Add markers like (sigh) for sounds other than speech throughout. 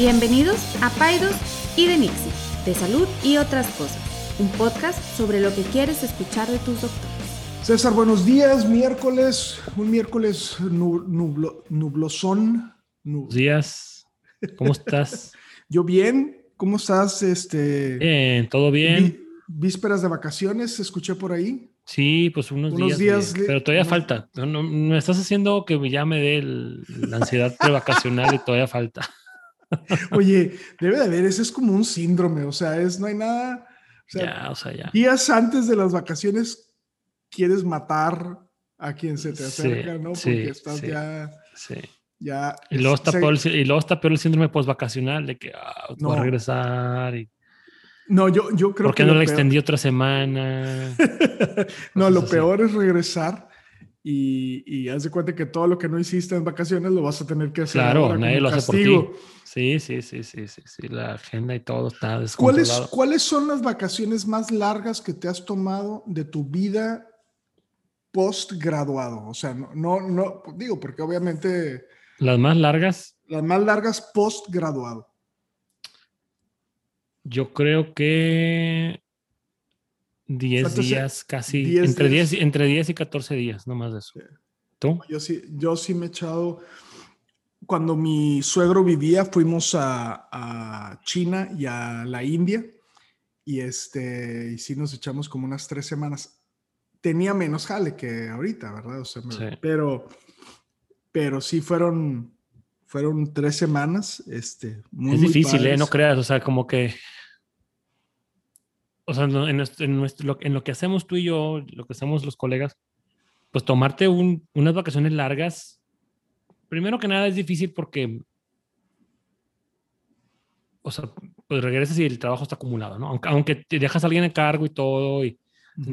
Bienvenidos a Paidos y de Nixie, de salud y otras cosas, un podcast sobre lo que quieres escuchar de tus doctores. César, buenos días. Miércoles, un miércoles nublo, nublosón. Buenos días. ¿Cómo estás? (laughs) Yo bien. ¿Cómo estás? Este, bien, todo bien. Vísperas de vacaciones, escuché por ahí. Sí, pues unos, días. pero todavía falta. No, me estás haciendo que ya me dé la ansiedad prevacacional y todavía falta. (laughs) Oye, debe de haber, ese es como un síndrome, o sea, es, no hay nada. ya, o sea, ya. Días antes de las vacaciones quieres matar a quien se te acerca, ¿no? Porque estás ya. Sí. Ya. Y luego, está peor, y luego está peor el síndrome postvacacional de que ah, no. a regresar y no, yo, yo creo ¿Por qué no la extendí otra semana? (laughs) no, lo peor es regresar y, y haz de cuenta que todo lo que no hiciste en vacaciones lo vas a tener que hacer. Claro, nadie lo hace por ti. Sí, sí, sí, sí, sí, sí, la agenda y todo está ¿Cuáles, ¿Cuáles son las vacaciones más largas que te has tomado de tu vida postgraduado? O sea, no, no, no, digo, porque obviamente... Las más largas. Las más largas postgraduado. Yo creo que 10 días, casi, entre, 10, entre 10 y 14 días, no más de eso. ¿Tú? Yo sí, yo sí me he echado, cuando mi suegro vivía, fuimos a, a China y a la India y, este, y sí nos echamos como unas tres semanas. Tenía menos jale que ahorita, ¿verdad? O sea, Pero, pero sí fueron, fueron tres semanas. Este, muy, es difícil, ¿eh? No creas, o sea, como que. O sea, en, nuestro, en, lo, que hacemos tú y yo, lo que hacemos los colegas, pues tomarte unas vacaciones largas, primero que nada es difícil porque, o sea, pues regresas y el trabajo está acumulado, ¿no? Aunque, aunque te dejas a alguien a cargo y todo y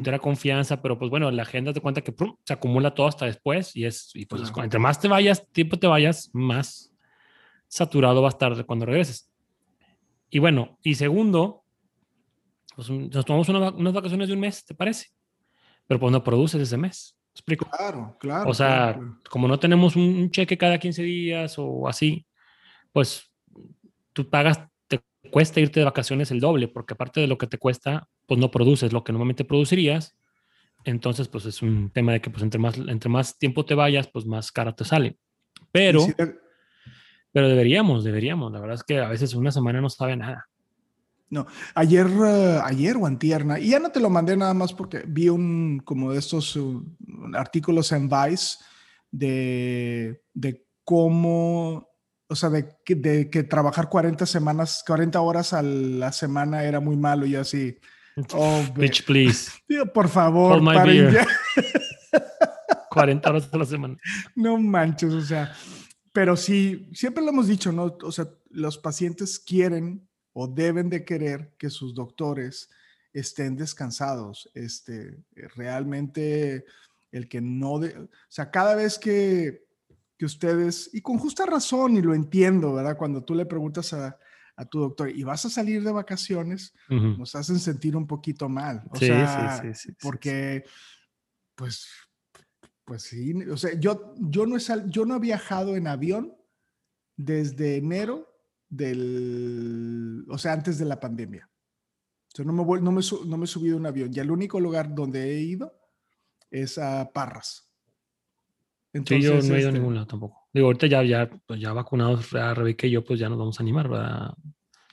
te da confianza, pero pues bueno, la agenda te cuenta que se acumula todo hasta después y es, y pues entre más te vayas, tiempo te vayas, más saturado va a estar cuando regreses. Y bueno, y segundo, pues nos tomamos unas vacaciones de un mes, ¿te parece? Pero pues no produces ese mes. ¿Explico? Claro, claro. O sea, como no tenemos un cheque cada 15 días o así, pues tú pagas, te cuesta irte de vacaciones el doble, porque aparte de lo que te cuesta, pues no produces lo que normalmente producirías. Entonces, pues es un tema de que pues entre más, entre más tiempo te vayas, pues más cara te sale. Pero... Pero deberíamos, deberíamos. La verdad es que a veces una semana no sabe nada. No, ayer, uh, ayer o antierna, y ya no te lo mandé nada más porque vi un, como de estos uh, artículos en Vice de, de cómo, o sea, de, de, que trabajar 40 semanas, 40 horas a la semana era muy malo y así. Oh, Bitch, please. por favor, paren ya. (laughs) 40 horas a la semana. No manches, o sea, pero sí, siempre lo hemos dicho, ¿no? O sea, los pacientes quieren o deben de querer que sus doctores estén descansados. Este, realmente el que no, de, o sea, cada vez que, que ustedes, y con justa razón, y lo entiendo, ¿verdad? Cuando tú le preguntas a, a tu doctor y vas a salir de vacaciones, nos hacen sentir un poquito mal. O sea, sí, sí, sí, porque, pues, pues sí, o sea, yo, yo, no, he yo no he viajado en avión desde enero del, o sea, antes de la pandemia. O sea, no me, no me, no me he subido un avión. Y el único lugar donde he ido es a Parras. Entonces, sí, yo no he ido a este ningún lado tampoco. Digo, ahorita ya, ya, pues ya vacunados, a Rebeca y yo, pues ya nos vamos a animar, ¿verdad?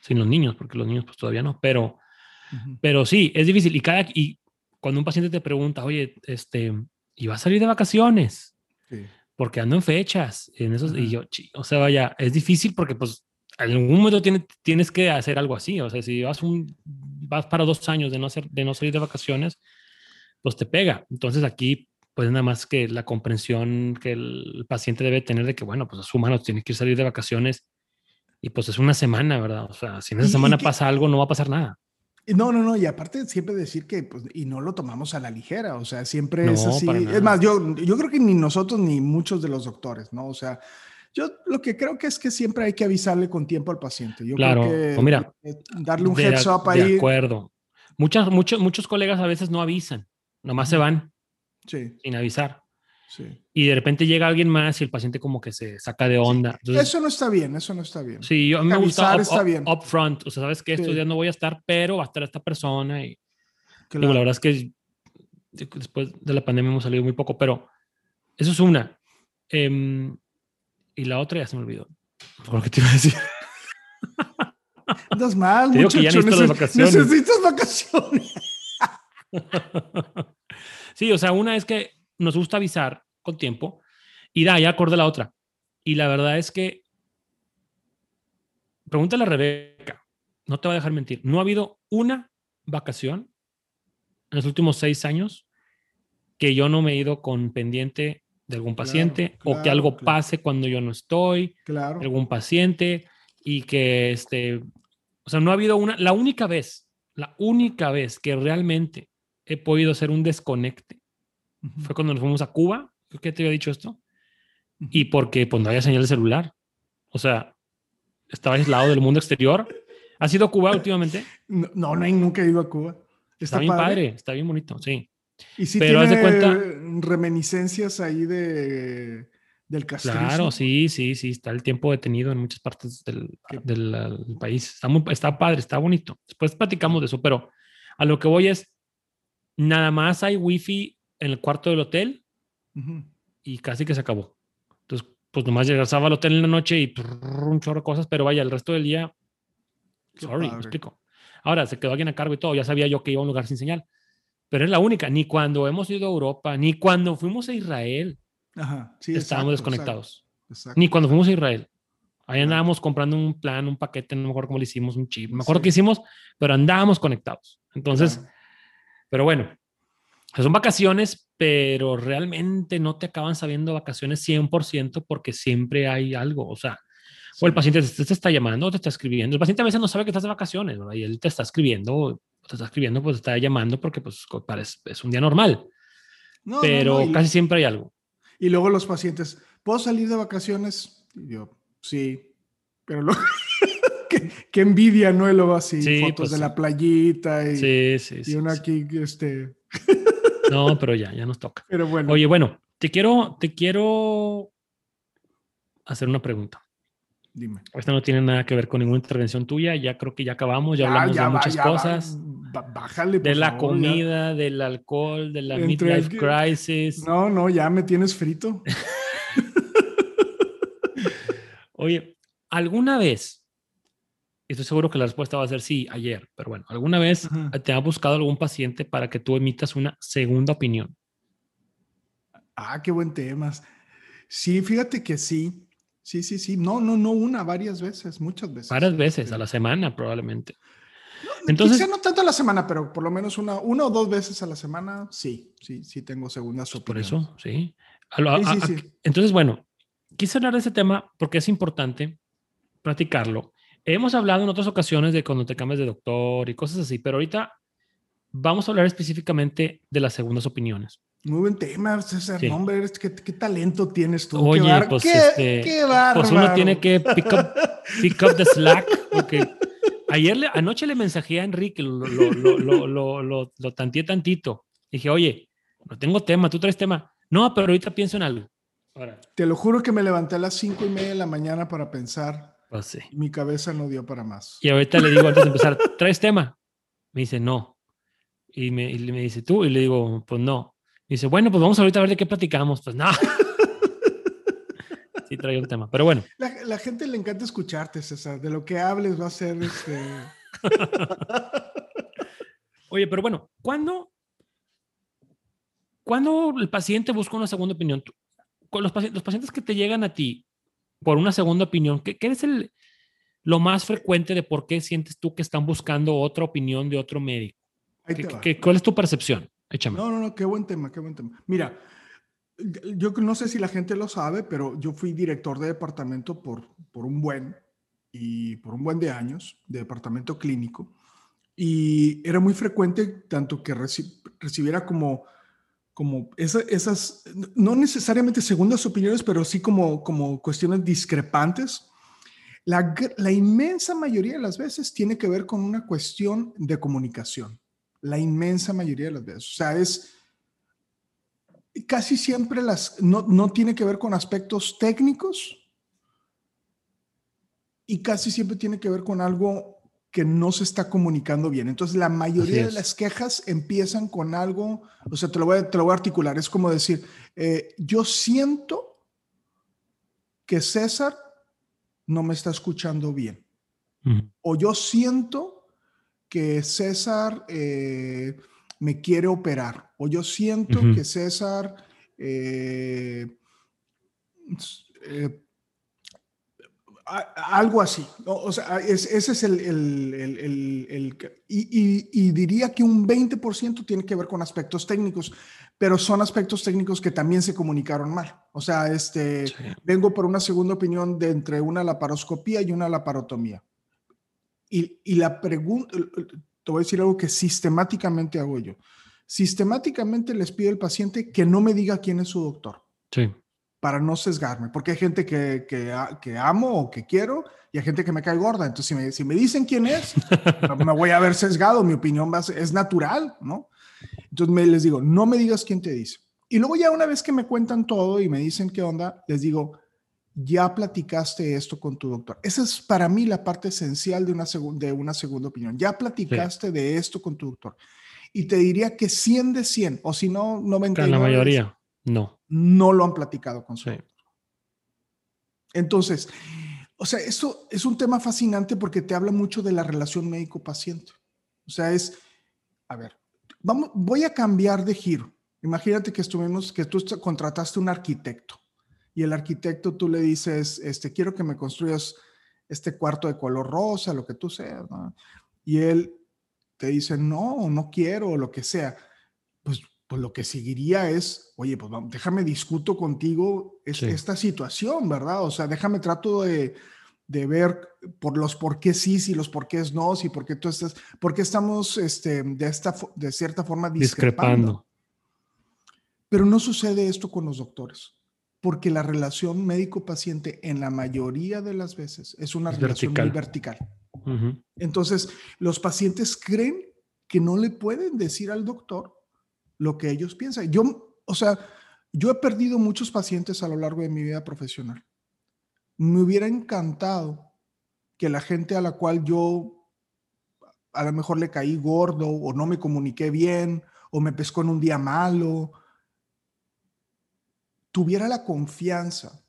Sin los niños, porque los niños pues todavía no, pero, pero sí, es difícil. Y cada, y cuando un paciente te pregunta, oye, este, y va a salir de vacaciones. Porque ando en fechas. En esos, y yo, o sea, vaya, es difícil porque pues en algún momento tienes, tienes que hacer algo así. O sea, si vas, un, vas para dos años de no, hacer, de no salir de vacaciones, pues te pega. Entonces aquí, pues nada más que la comprensión que el paciente debe tener de que, bueno, pues es humano, tiene que salir de vacaciones y pues es una semana, ¿verdad? O sea, si en esa semana pasa algo, no va a pasar nada. No, no, no, y aparte siempre decir que, pues, y no lo tomamos a la ligera, o sea, siempre es así. Es más, yo, yo creo que ni nosotros ni muchos de los doctores, ¿no? O sea, yo lo que creo que es que siempre hay que avisarle con tiempo al paciente. Yo claro, creo que mira, darle un heads up ahí. De acuerdo. Muchas, muchos, muchos colegas a veces no avisan, nomás se van sí. sin avisar. Y de repente llega alguien más y el paciente como que se saca de onda. eso no está bien, eso no está bien. Sí, yo, me gusta up, bien. upfront. O sea, sabes que estos días no voy a estar, pero va a estar esta persona. Y la verdad es que después de la pandemia hemos salido muy poco, pero eso es una. Em, y la otra ya se me olvidó. Por lo que te iba a decir. Andas mal, muchacho. Necesitas vacaciones. (laughs) sí, o sea, una es que nos gusta avisar con tiempo y da, ya acorde la otra. Y la verdad es que, pregúntale a Rebeca, no te va a dejar mentir, no ha habido una vacación en los últimos seis años que yo no me he ido con pendiente de algún paciente o que algo pase cuando yo no estoy, claro. algún paciente y que este, o sea, no ha habido una, la única vez, la única vez que realmente he podido hacer un desconecte fue cuando nos fuimos a Cuba, ¿qué te había dicho esto? Y porque pues no había señal de celular, o sea, estaba aislado del mundo exterior. ¿Has ido a Cuba últimamente? No, no, nunca he ido a Cuba. Está, bien padre? está bien bonito, sí. Y si Pero tiene cuenta, reminiscencias ahí de, del castillo. Claro, sí, sí, sí, está el tiempo detenido en muchas partes del, del, país. Está, muy, está padre, está bonito. Después platicamos de eso, pero a lo que voy es, nada más hay wifi en el cuarto del hotel y casi que se acabó. Entonces, pues nomás llegaba al hotel en la noche y un chorro de cosas, pero vaya, el resto del día, sorry, me explico. Ahora, se quedó alguien a cargo y todo, ya sabía yo que iba a un lugar sin señal pero es la única. Ni cuando hemos ido a Europa, ni cuando fuimos a Israel, estábamos desconectados. Ni cuando fuimos a Israel. Ahí andábamos comprando un plan, un paquete, no me acuerdo cómo le hicimos, un chip, me acuerdo que hicimos, pero andábamos conectados. Entonces, pero bueno, son vacaciones, pero realmente no te acaban sabiendo vacaciones 100% porque siempre hay algo, o sea, o el paciente te, está llamando te está escribiendo. El paciente a veces no sabe que estás de vacaciones, Y él te está escribiendo te está escribiendo, pues está llamando porque pues parece, es un día normal. pero casi siempre hay algo. Y luego los pacientes, ¿puedo salir de vacaciones? Y yo, sí, pero lo... (laughs) qué, envidia, ¿no? Y luego así, fotos pues de la playita y, sí, sí, y una aquí, este... (laughs) no, pero ya, ya nos toca. Pero bueno. Oye, bueno, te quiero, te quiero hacer una pregunta. Dime. Esta no tiene nada que ver con ninguna intervención tuya. Ya creo que ya acabamos, ya, hablamos de muchas cosas. bájale, de la comida, del alcohol, de la midlife crisis. No, no, ya me tienes frito. (laughs) Oye, ¿alguna vez? Estoy seguro que la respuesta va a ser sí, ayer, pero bueno, ¿alguna vez te ha buscado algún paciente para que tú emitas una segunda opinión? Ah, qué buen tema. Sí, fíjate que sí. Sí, sí, sí. No, no, no una, varias veces, muchas veces. Varias veces, a la semana probablemente. No, Entonces, no tanto a la semana, pero por lo menos una, una o dos veces a la semana, sí, sí, sí tengo segundas opiniones. Por eso, sí. Entonces, bueno, quise hablar de ese tema porque es importante platicarlo. Hemos hablado en otras ocasiones de cuando te cambias de doctor y cosas así, pero ahorita vamos a hablar específicamente de las segundas opiniones. Muy buen tema, César. Hombre, ¿qué, talento tienes tú. Oye, qué pues, este, qué pues uno tiene que pick up, pick up the slack, porque ayer, anoche le mensajé a Enrique, lo, lo, lo, lo, tanteé tantito. Dije, oye, no tengo tema, tú traes tema. No, pero ahorita pienso en algo. Te lo juro que me levanté a las cinco y media de la mañana para pensar. Pues sí. Mi cabeza no dio para más. Y ahorita le digo antes de empezar, ¿traes tema? Me dice, no. Y me, y me dice, ¿tú? Y le digo, pues no dice, bueno, pues vamos ahorita a ver de qué platicamos. Pues no. (laughs) sí, traigo el tema. Pero bueno. La, gente le encanta escucharte, César. De lo que hables va a ser este. (laughs) Oye, pero bueno, ¿cuándo, ¿cuándo el paciente busca una segunda opinión? Con los, pacientes, los pacientes que te llegan a ti por una segunda opinión, ¿qué, qué es el, lo más frecuente de por qué sientes tú que están buscando otra opinión de otro médico? ¿Qué, ¿Cuál es tu percepción? No, no, no, qué buen tema, qué buen tema. Mira, yo no sé si la gente lo sabe, pero yo fui director de departamento por, por un buen y por un buen de años, de departamento clínico, y era muy frecuente tanto que recibiera como, como esas, no necesariamente segundas opiniones, pero sí como, como cuestiones discrepantes. La, la inmensa mayoría de las veces tiene que ver con una cuestión de comunicación la inmensa mayoría de las veces. O sea, es, casi siempre las, no, no tiene que ver con aspectos técnicos y casi siempre tiene que ver con algo que no se está comunicando bien. Entonces, la mayoría de las quejas empiezan con algo, o sea, te lo voy a, te lo voy a articular, es como decir, eh, yo siento que César no me está escuchando bien. O yo siento que César eh, me quiere operar. O yo siento que César eh, algo así. O sea, ese es el... el, y, diría que un 20% tiene que ver con aspectos técnicos, pero son aspectos técnicos que también se comunicaron mal. O sea, este, vengo por una segunda opinión de entre una laparoscopía y una laparotomía. Y, y la pregunta, te voy a decir algo que sistemáticamente hago yo. Sistemáticamente les pido al paciente que no me diga quién es su doctor. Sí para no sesgarme, porque hay gente que, que, amo o que quiero y hay gente que me cae gorda. Entonces, si me, si me dicen quién es, (laughs) me voy a ver sesgado, mi opinión va es natural, ¿no? Entonces me, les digo, no me digas quién te dice. Y luego ya una vez que me cuentan todo y me dicen qué onda, les digo, ya platicaste esto con tu doctor. Esa es para mí la parte esencial de una, de una segunda opinión. Ya platicaste de esto con tu doctor. Y te diría que 100 de 100, o si no, 99. La mayoría, no no lo han platicado con su Entonces, o sea, eso es un tema fascinante porque te habla mucho de la relación médico-paciente. O sea, es, a ver, vamos, voy a cambiar de giro. Imagínate que estuvimos, que tú contrataste un arquitecto y el arquitecto tú le dices, este, quiero que me construyas este cuarto de color rosa, lo que tú seas, Y él te dice, no, no quiero, o lo que sea. Pues pues lo que seguiría es, oye, pues déjame discuto contigo esta situación, ¿verdad? O sea, déjame trato de, ver por los por qué sí y los por qué no, y por qué tú estás, por qué estamos este, de, esta, de cierta forma discrepando. Pero no sucede esto con los doctores, porque la relación médico-paciente en la mayoría de las veces es una relación vertical. muy vertical. Entonces, los pacientes creen que no le pueden decir al doctor lo que ellos piensan. Yo, o sea, yo he perdido muchos pacientes a lo largo de mi vida profesional. Me hubiera encantado que la gente a la cual yo a lo mejor le caí gordo o no me comuniqué bien o me pescó en un día malo, tuviera la confianza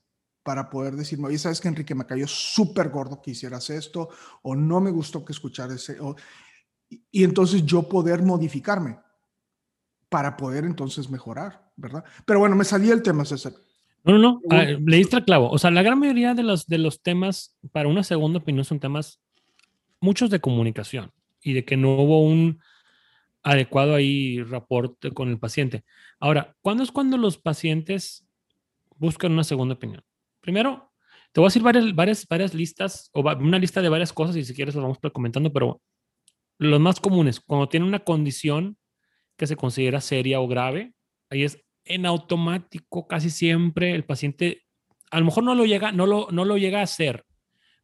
para poder decirme, oye, sabes que Enrique me cayó súper gordo que hicieras esto, o no me gustó que escucharas ese, y entonces yo poder modificarme para poder entonces mejorar, ¿verdad? Pero bueno, me salía el tema, César. No, no, no, ah, le diste el clavo. O sea, la gran mayoría de los, de los temas para una segunda opinión son temas, muchos de comunicación y de que no hubo un adecuado ahí reporte con el paciente. Ahora, ¿cuándo es cuando los pacientes buscan una segunda opinión? Primero, te voy a decir varias, varias, varias listas o una lista de varias cosas y si quieres lo vamos comentando, pero los más comunes, cuando tienen una condición que se considera seria o grave, ahí es en automático casi siempre el paciente a lo mejor no lo llega, no lo, no lo llega a hacer,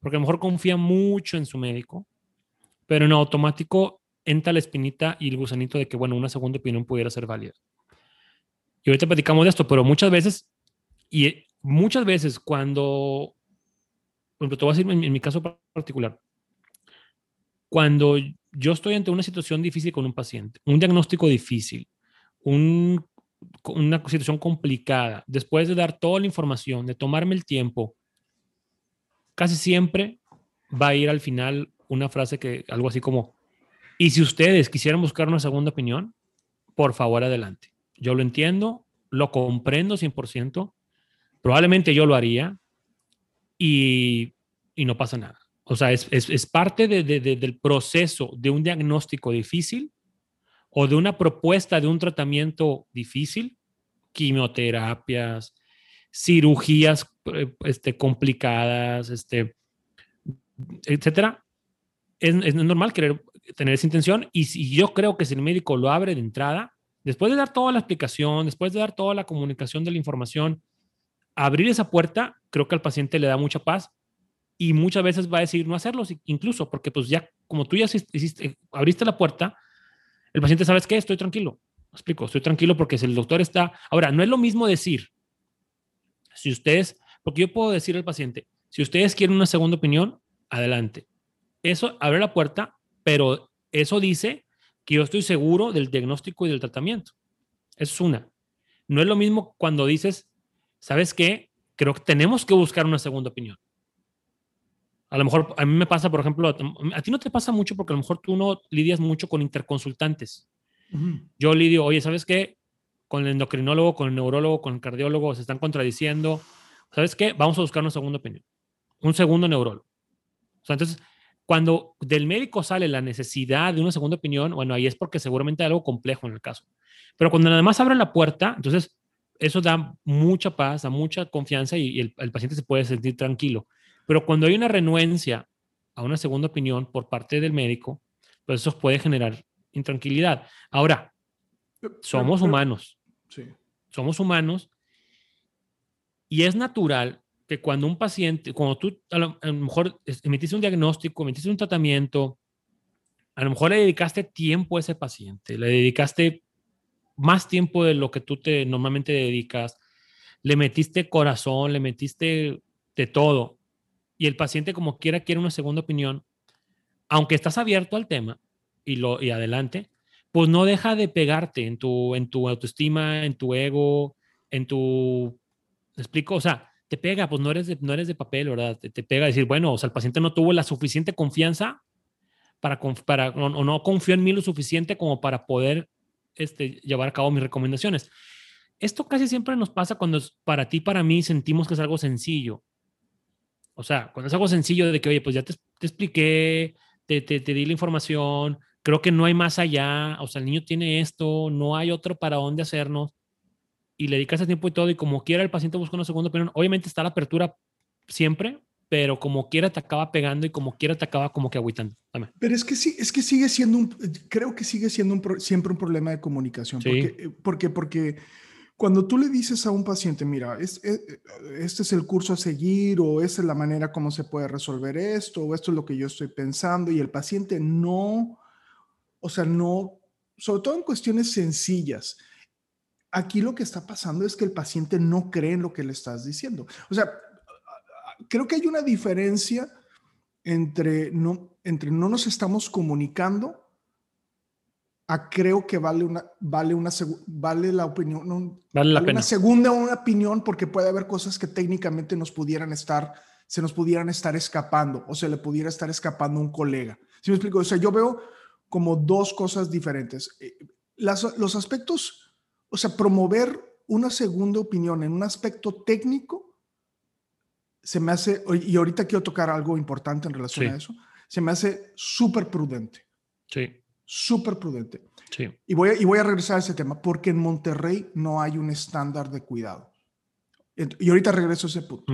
porque a lo mejor confía mucho en su médico, pero en automático entra la espinita y el gusanito de que, bueno, una segunda opinión pudiera ser válida. Y ahorita platicamos de esto, pero muchas veces, y muchas veces cuando, por ejemplo, te voy a decir en mi caso particular, cuando yo estoy ante una situación difícil con un paciente, un diagnóstico difícil, una situación complicada, después de dar toda la información, de tomarme el tiempo, casi siempre va a ir al final una frase que algo así como, y si ustedes quisieran buscar una segunda opinión, por favor adelante. Yo lo entiendo, lo comprendo 100%, probablemente yo lo haría y, y no pasa nada. O sea, es, es, parte de, del proceso de un diagnóstico difícil o de una propuesta de un tratamiento difícil, quimioterapias, cirugías eh, este, complicadas, este, etcétera. Es, es, normal querer tener esa intención y, si yo creo que si el médico lo abre de entrada, después de dar toda la explicación, después de dar toda la comunicación de la información, abrir esa puerta, creo que al paciente le da mucha paz y muchas veces va a decir no hacerlo, incluso porque pues ya, como tú ya hiciste, abriste la puerta, el paciente, ¿sabes qué? Estoy tranquilo. explico, estoy tranquilo porque si el doctor está... Ahora, no es lo mismo decir, si ustedes, porque yo puedo decir al paciente, si ustedes quieren una segunda opinión, adelante. Eso abre la puerta, pero eso dice que yo estoy seguro del diagnóstico y del tratamiento. Es una. No es lo mismo cuando dices, ¿sabes qué? Creo que tenemos que buscar una segunda opinión. A lo mejor a mí me pasa, por ejemplo, a, ti no te pasa mucho porque a lo mejor tú no lidias mucho con interconsultantes. Yo lidio, oye, ¿sabes qué? Con el endocrinólogo, con el neurólogo, con el cardiólogo se están contradiciendo. ¿Sabes qué? Vamos a buscar una segunda opinión. Un segundo neurólogo. O sea, entonces, cuando del médico sale la necesidad de una segunda opinión, bueno, ahí es porque seguramente hay algo complejo en el caso. Pero cuando nada más abre la puerta, entonces eso da mucha paz, da mucha confianza y, el, el, paciente se puede sentir tranquilo. Pero cuando hay una renuencia a una segunda opinión por parte del médico, pues eso puede generar intranquilidad. Ahora, somos humanos. Sí. Somos humanos y es natural que cuando un paciente, cuando tú a lo, mejor emitiste un diagnóstico, emitiste un tratamiento, a lo mejor le dedicaste tiempo a ese paciente, le dedicaste más tiempo de lo que tú te normalmente dedicas, le metiste corazón, le metiste de todo, y el paciente como quiera quiere una segunda opinión, aunque estás abierto al tema y, lo, y adelante, pues no deja de pegarte en tu, en tu autoestima, en tu ego, en tu... ¿Me explico? O sea, te pega, pues no eres de, no eres de papel, ¿verdad? Te, te pega decir, bueno, o sea, el paciente no tuvo la suficiente confianza para, para o no, confió en mí lo suficiente como para poder este, llevar a cabo mis recomendaciones. Esto casi siempre nos pasa cuando para ti, para mí, sentimos que es algo sencillo. O sea, cuando es algo sencillo de que, oye, pues ya te, expliqué, te, te, te, di la información, creo que no hay más allá, o sea, el niño tiene esto, no hay otro para dónde hacernos, y le dedicas el tiempo y todo, y como quiera el paciente busca una segunda opinión, obviamente está la apertura siempre, pero como quiera te acaba pegando y como quiera te acaba como que agüitando. Pero es que sí, es que sigue siendo un, creo que sigue siendo un, siempre un problema de comunicación. Porque, eh, porque, porque cuando tú le dices a un paciente, mira, es, eh, este es el curso a seguir o esta es la manera como se puede resolver esto o esto es lo que yo estoy pensando y el paciente no, o sea, no, sobre todo en cuestiones sencillas. Aquí lo que está pasando es que el paciente no cree en lo que le estás diciendo. O sea, creo que hay una diferencia entre no, entre no nos estamos comunicando a creo que vale una, vale una, vale la opinión, vale, la una segunda una opinión porque puede haber cosas que técnicamente nos pudieran estar, se nos pudieran estar escapando o se le pudiera estar escapando a un colega. ¿Sí me explico? O sea, yo veo como dos cosas diferentes. Eh, los aspectos, o sea, promover una segunda opinión en un aspecto técnico se me hace, y ahorita quiero tocar algo importante en relación a eso, se me hace súper prudente. Sí. Súper prudente. Sí. Y voy, a, y voy a regresar a ese tema, porque en Monterrey no hay un estándar de cuidado. Y ahorita regreso a ese punto.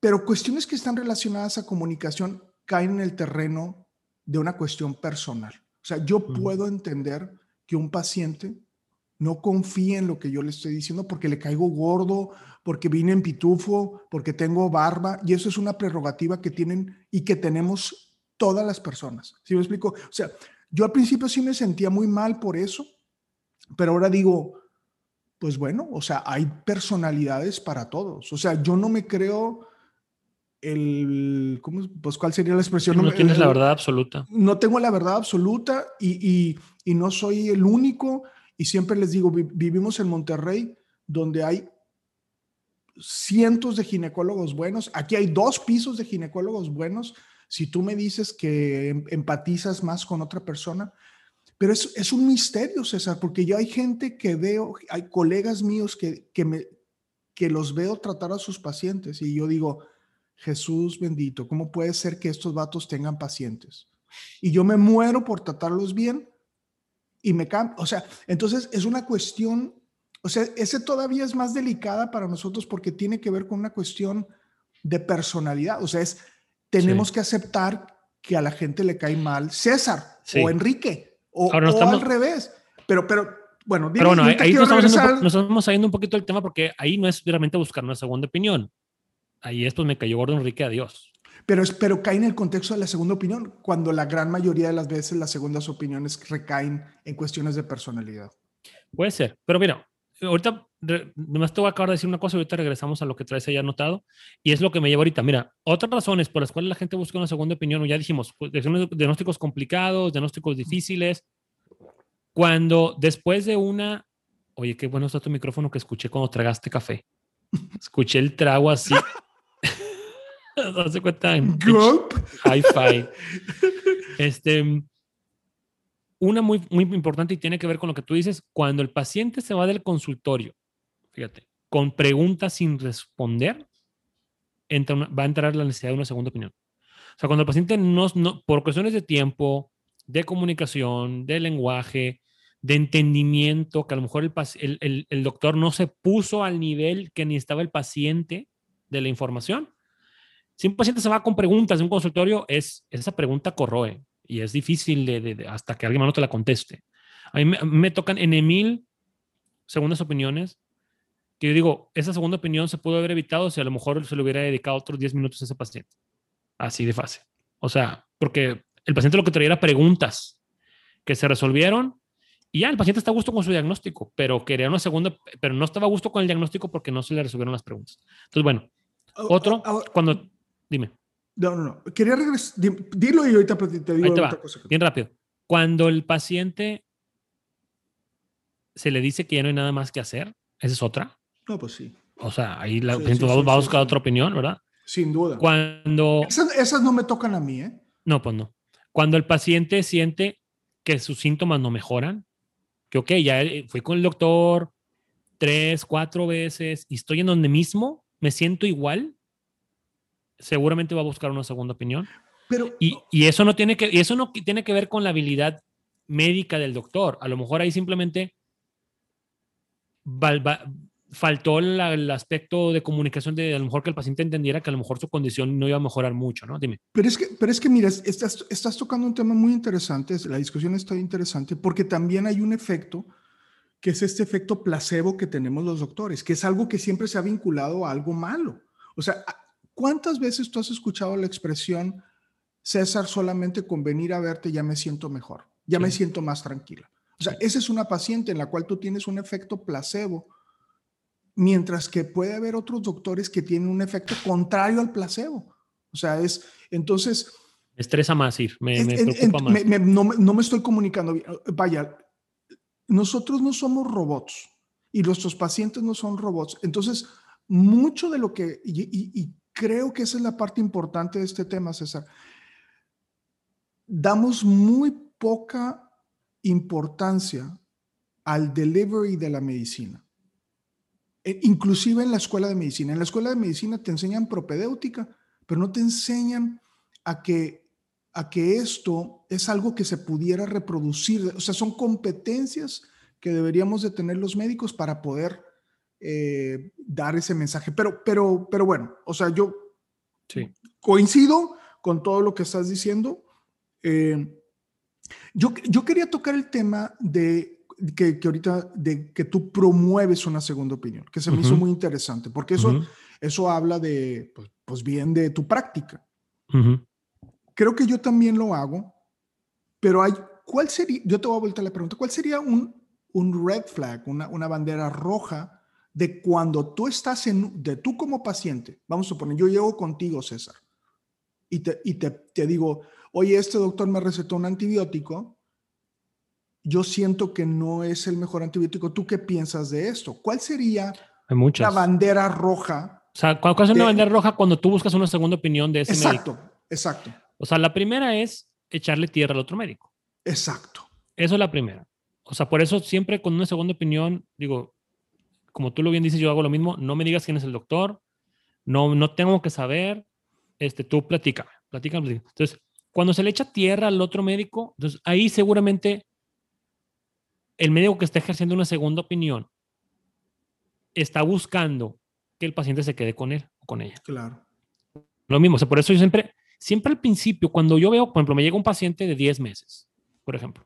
Pero cuestiones que están relacionadas a comunicación caen en el terreno de una cuestión personal. O sea, yo puedo entender que un paciente no confíe en lo que yo le estoy diciendo porque le caigo gordo porque vine en pitufo, porque tengo barba, y eso es una prerrogativa que tienen y que tenemos todas las personas. ¿Sí me explico? O sea, yo al principio sí me sentía muy mal por eso, pero ahora digo, pues bueno, o sea, hay personalidades para todos. O sea, yo no me creo el, ¿cómo, pues cuál sería la expresión? no, tienes la verdad absoluta. No tengo la verdad absoluta y, y, y no soy el único. Y siempre les digo, vivimos en Monterrey, donde hay cientos de ginecólogos buenos. Aquí hay dos pisos de ginecólogos buenos. Si tú me dices que em, empatizas más con otra persona, pero es, es un misterio, César, porque yo hay gente que veo, hay colegas míos que, que, me, que los veo tratar a sus pacientes y yo digo, Jesús bendito, ¿cómo puede ser que estos vatos tengan pacientes? Y yo me muero por tratarlos bien y me cambio. O sea, entonces es una cuestión o sea, ese todavía es más delicada para nosotros porque tiene que ver con una cuestión de personalidad. O sea, es, tenemos que aceptar que a la gente le cae mal César o Enrique o, al revés. Pero, pero, bueno, pero bueno, ahí nos estamos, nos estamos, saliendo un poquito del tema porque ahí no es realmente buscar una segunda opinión. Ahí esto me cayó gordo Enrique, adiós. Pero, pero cae en el contexto de la segunda opinión, cuando la gran mayoría de las veces las segundas opiniones recaen en cuestiones de personalidad. Puede ser, pero mira, ahorita nomás te voy a acabar de decir una cosa y ahorita regresamos a lo que traes ahí anotado y es lo que me lleva ahorita. Mira, otras razones por las cuales la gente busca una segunda opinión, ya dijimos, pues, diagnósticos complicados, diagnósticos difíciles, cuando después de una, oye, qué bueno está tu micrófono que escuché cuando tragaste café. (laughs) Escuché el trago así. (laughs) ¿Te cuenta? Hi-fi. Este, una muy, muy importante y tiene que ver con lo que tú dices, cuando el paciente se va del consultorio, fíjate, con preguntas sin responder, va a entrar la necesidad de una segunda opinión. O sea, cuando el paciente no, no por cuestiones de tiempo, de comunicación, de lenguaje, de entendimiento, que a lo mejor el, el, el, doctor no se puso al nivel que necesitaba el paciente de la información. Si un paciente se va con preguntas de un consultorio, es, esa pregunta corroe y es difícil de, hasta que alguien más no te la conteste. A mí me, tocan en mil segundas opiniones que yo digo, esa segunda opinión se pudo haber evitado si a lo mejor se le hubiera dedicado otros 10 minutos a ese paciente. Así de fácil. O sea, porque el paciente lo que traía era preguntas que se resolvieron y ya el paciente está a gusto con su diagnóstico, pero quería una segunda, pero no estaba a gusto con el diagnóstico porque no se le resolvieron las preguntas. Entonces, bueno, otro, cuando, dime. No, no, no. Quería regresar. Dilo y ahorita te digo otra cosa. Bien rápido. Cuando el paciente se le dice que ya no hay nada más que hacer, esa es otra. No, pues sí. O sea, ahí la gente va, a buscar otra opinión, ¿verdad? Sin duda. Cuando. Esas, no me tocan a mí, ¿eh? No, pues no. Cuando el paciente siente que sus síntomas no mejoran, que ok, ya fui con el doctor tres, cuatro veces y estoy en donde mismo, me siento igual, seguramente va a buscar una segunda opinión. Pero, y, y, eso no tiene que, y eso no tiene que ver con la habilidad médica del doctor. A lo mejor ahí simplemente faltó el aspecto de comunicación de a lo mejor que el paciente entendiera que a lo mejor su condición no iba a mejorar mucho, ¿no? Dime. Pero es que, pero es que mira, estás, estás tocando un tema muy interesante, la discusión está interesante porque también hay un efecto que es este efecto placebo que tenemos los doctores, que es algo que siempre se ha vinculado a algo malo. O sea, ¿Cuántas veces tú has escuchado la expresión, César, solamente con venir a verte ya me siento mejor, ya me siento más tranquila? O sea, esa es una paciente en la cual tú tienes un efecto placebo, mientras que puede haber otros doctores que tienen un efecto contrario al placebo. O sea, es entonces... Me estresa más ir, me, preocupa más. no, no me estoy comunicando bien. Vaya, nosotros no somos robots y nuestros pacientes no son robots. Entonces, mucho de lo que, y, creo que esa es la parte importante de este tema, César. Damos muy poca importancia al delivery de la medicina. E, inclusive en la escuela de medicina. En la escuela de medicina te enseñan propedéutica, pero no te enseñan a que, a que esto es algo que se pudiera reproducir. O sea, son competencias que deberíamos de tener los médicos para poder eh, dar ese mensaje. Pero, pero, pero bueno, o sea, yo coincido con todo lo que estás diciendo. Eh, yo, yo quería tocar el tema de que, que, ahorita, de que tú promueves una segunda opinión, que se me hizo muy interesante, porque eso, eso habla de, pues, pues, bien de tu práctica. Creo que yo también lo hago, pero hay, ¿cuál sería, yo te voy a volver la pregunta, ¿cuál sería un, un red flag, una, una bandera roja de cuando tú estás en, de tú como paciente, vamos a suponer, yo llego contigo, César, y te, y te, te digo, oye, este doctor me recetó un antibiótico, yo siento que no es el mejor antibiótico. ¿Tú qué piensas de esto? ¿Cuál sería la bandera roja? O sea, ¿cuál es una bandera roja cuando tú buscas una segunda opinión de ese exacto, médico? Exacto, O sea, la primera es echarle tierra al otro médico. Exacto. Eso es la primera. O sea, por eso siempre con una segunda opinión, digo, como tú lo bien dices, yo hago lo mismo, no me digas quién es el doctor, no, no tengo que saber, este, tú platícame, platícame. Entonces, cuando se le echa tierra al otro médico, entonces ahí seguramente el médico que está ejerciendo una segunda opinión está buscando que el paciente se quede con él o con ella. Claro. Lo mismo, o sea, por eso yo siempre, siempre al principio, cuando yo veo, por ejemplo, me llega un paciente de 10 meses, por ejemplo,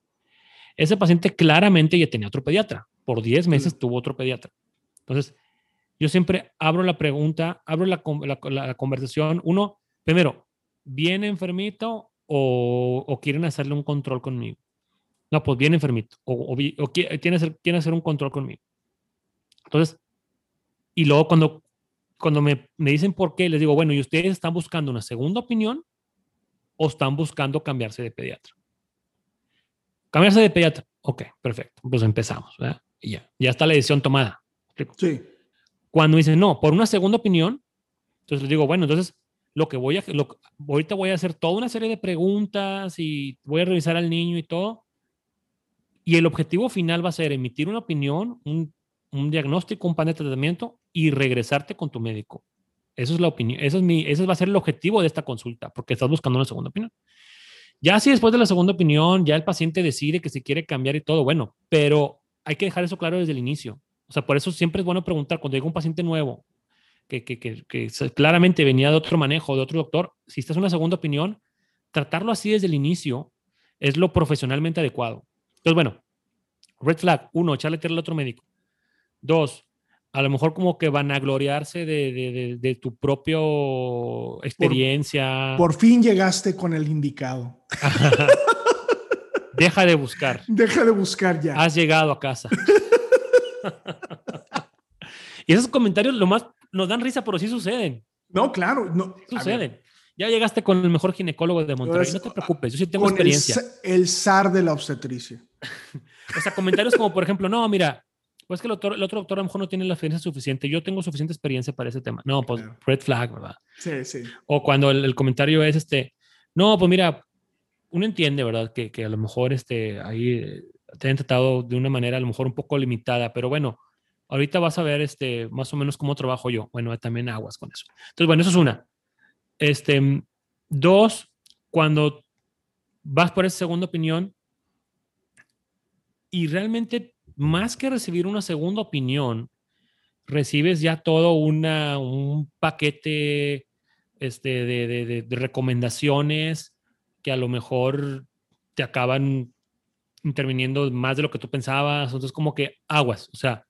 ese paciente claramente ya tenía otro pediatra, por 10 meses tuvo otro pediatra. Entonces, yo siempre abro la pregunta, abro la, la, conversación. Uno, primero, ¿viene enfermito o, quieren hacerle un control conmigo? No, pues bien enfermito. O, o, quiere, hacer, quiere hacer un control conmigo. Entonces, y luego cuando, cuando me, me dicen por qué, les digo, bueno, ¿y ustedes están buscando una segunda opinión o están buscando cambiarse de pediatra? Cambiarse de pediatra. Ok, perfecto. Pues empezamos. Ya, ya está la decisión tomada. Sí. Cuando dicen, no, por una segunda opinión, entonces les digo, bueno, entonces lo que voy a, lo, ahorita voy a hacer toda una serie de preguntas y voy a revisar al niño y todo. Y el objetivo final va a ser emitir una opinión, un, un diagnóstico, un plan de tratamiento y regresarte con tu médico. Eso es la opinión, eso es mi, ese va a ser el objetivo de esta consulta, porque estás buscando una segunda opinión. Ya si después de la segunda opinión, ya el paciente decide que se quiere cambiar y todo, bueno, pero hay que dejar eso claro desde el inicio. O sea, por eso siempre es bueno preguntar cuando llega un paciente nuevo que, que, que, que claramente venía de otro manejo, de otro doctor, si esta es una segunda opinión, tratarlo así desde el inicio es lo profesionalmente adecuado. Entonces, bueno, red flag, uno, echarle tierra al otro médico. Dos, a lo mejor como que van a gloriarse de, de, de, tu propio experiencia. Por, fin llegaste con el indicado. (laughs) Deja de buscar. Deja de buscar ya. Has llegado a casa. (laughs) (laughs) y esos comentarios lo más nos dan risa, pero sí suceden. No, claro, no. Suceden. Ya llegaste con el mejor ginecólogo de Monterrey, no te preocupes, yo sí tengo experiencia. El, zar de la obstetricia. (laughs) o sea, comentarios como, por ejemplo, no, mira, pues que el otro, el otro doctor a lo mejor no tiene la experiencia suficiente, yo tengo suficiente experiencia para ese tema. No, pues red flag, ¿verdad? Sí, sí. O cuando el, comentario es este, no, pues mira, uno entiende, ¿verdad? Que, que a lo mejor este, ahí te han tratado de una manera a lo mejor un poco limitada, pero bueno, ahorita vas a ver este, más o menos cómo trabajo yo. Bueno, también aguas con eso. Entonces, bueno, eso es una. Este, dos, cuando vas por esa segunda opinión y realmente más que recibir una segunda opinión, recibes ya todo una, un paquete este, de, de, recomendaciones que a lo mejor te acaban interviniendo más de lo que tú pensabas. Entonces, como que aguas. O sea,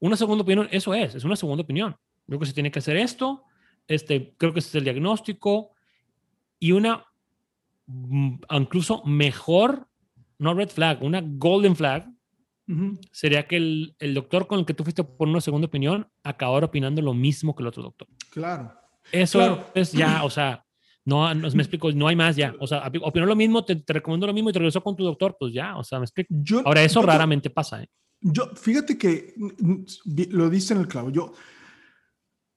una segunda opinión, eso es, es una segunda opinión. Creo que se tiene que hacer esto. Este, creo que ese es el diagnóstico. Y una mm, incluso mejor, no red flag, una golden flag, sería que el, el, doctor con el que tú fuiste por una segunda opinión acabara opinando lo mismo que el otro doctor. Claro. Eso es ya, o sea, no, no, me explico, no hay más ya. O sea, opinó lo mismo, te, te recomiendo lo mismo y te regresó con tu doctor, pues ya, o sea, me explico. Ahora, eso raramente pasa. ¿eh? Yo, fíjate que lo dice en el clavo. Yo,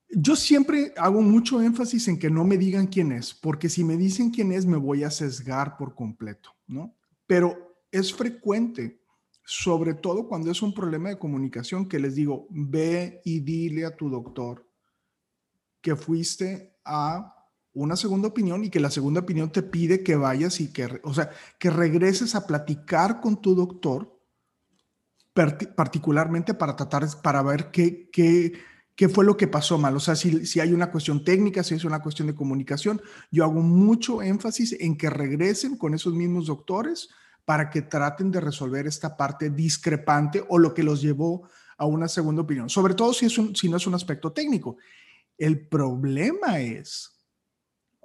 yo siempre hago mucho énfasis en que no me digan quién es, porque si me dicen quién es, me voy a sesgar por completo, ¿no? Pero es frecuente sobre todo cuando es un problema de comunicación, que les digo, ve y dile a tu doctor que fuiste a una segunda opinión y que la segunda opinión te pide que vayas y que, o sea, que regreses a platicar con tu doctor, particularmente para tratar, para ver qué, qué, qué fue lo que pasó mal. O sea, si, si hay una cuestión técnica, si es una cuestión de comunicación, yo hago mucho énfasis en que regresen con esos mismos doctores para que traten de resolver esta parte discrepante o lo que los llevó a una segunda opinión, sobre todo si, es si no es un aspecto técnico. El problema es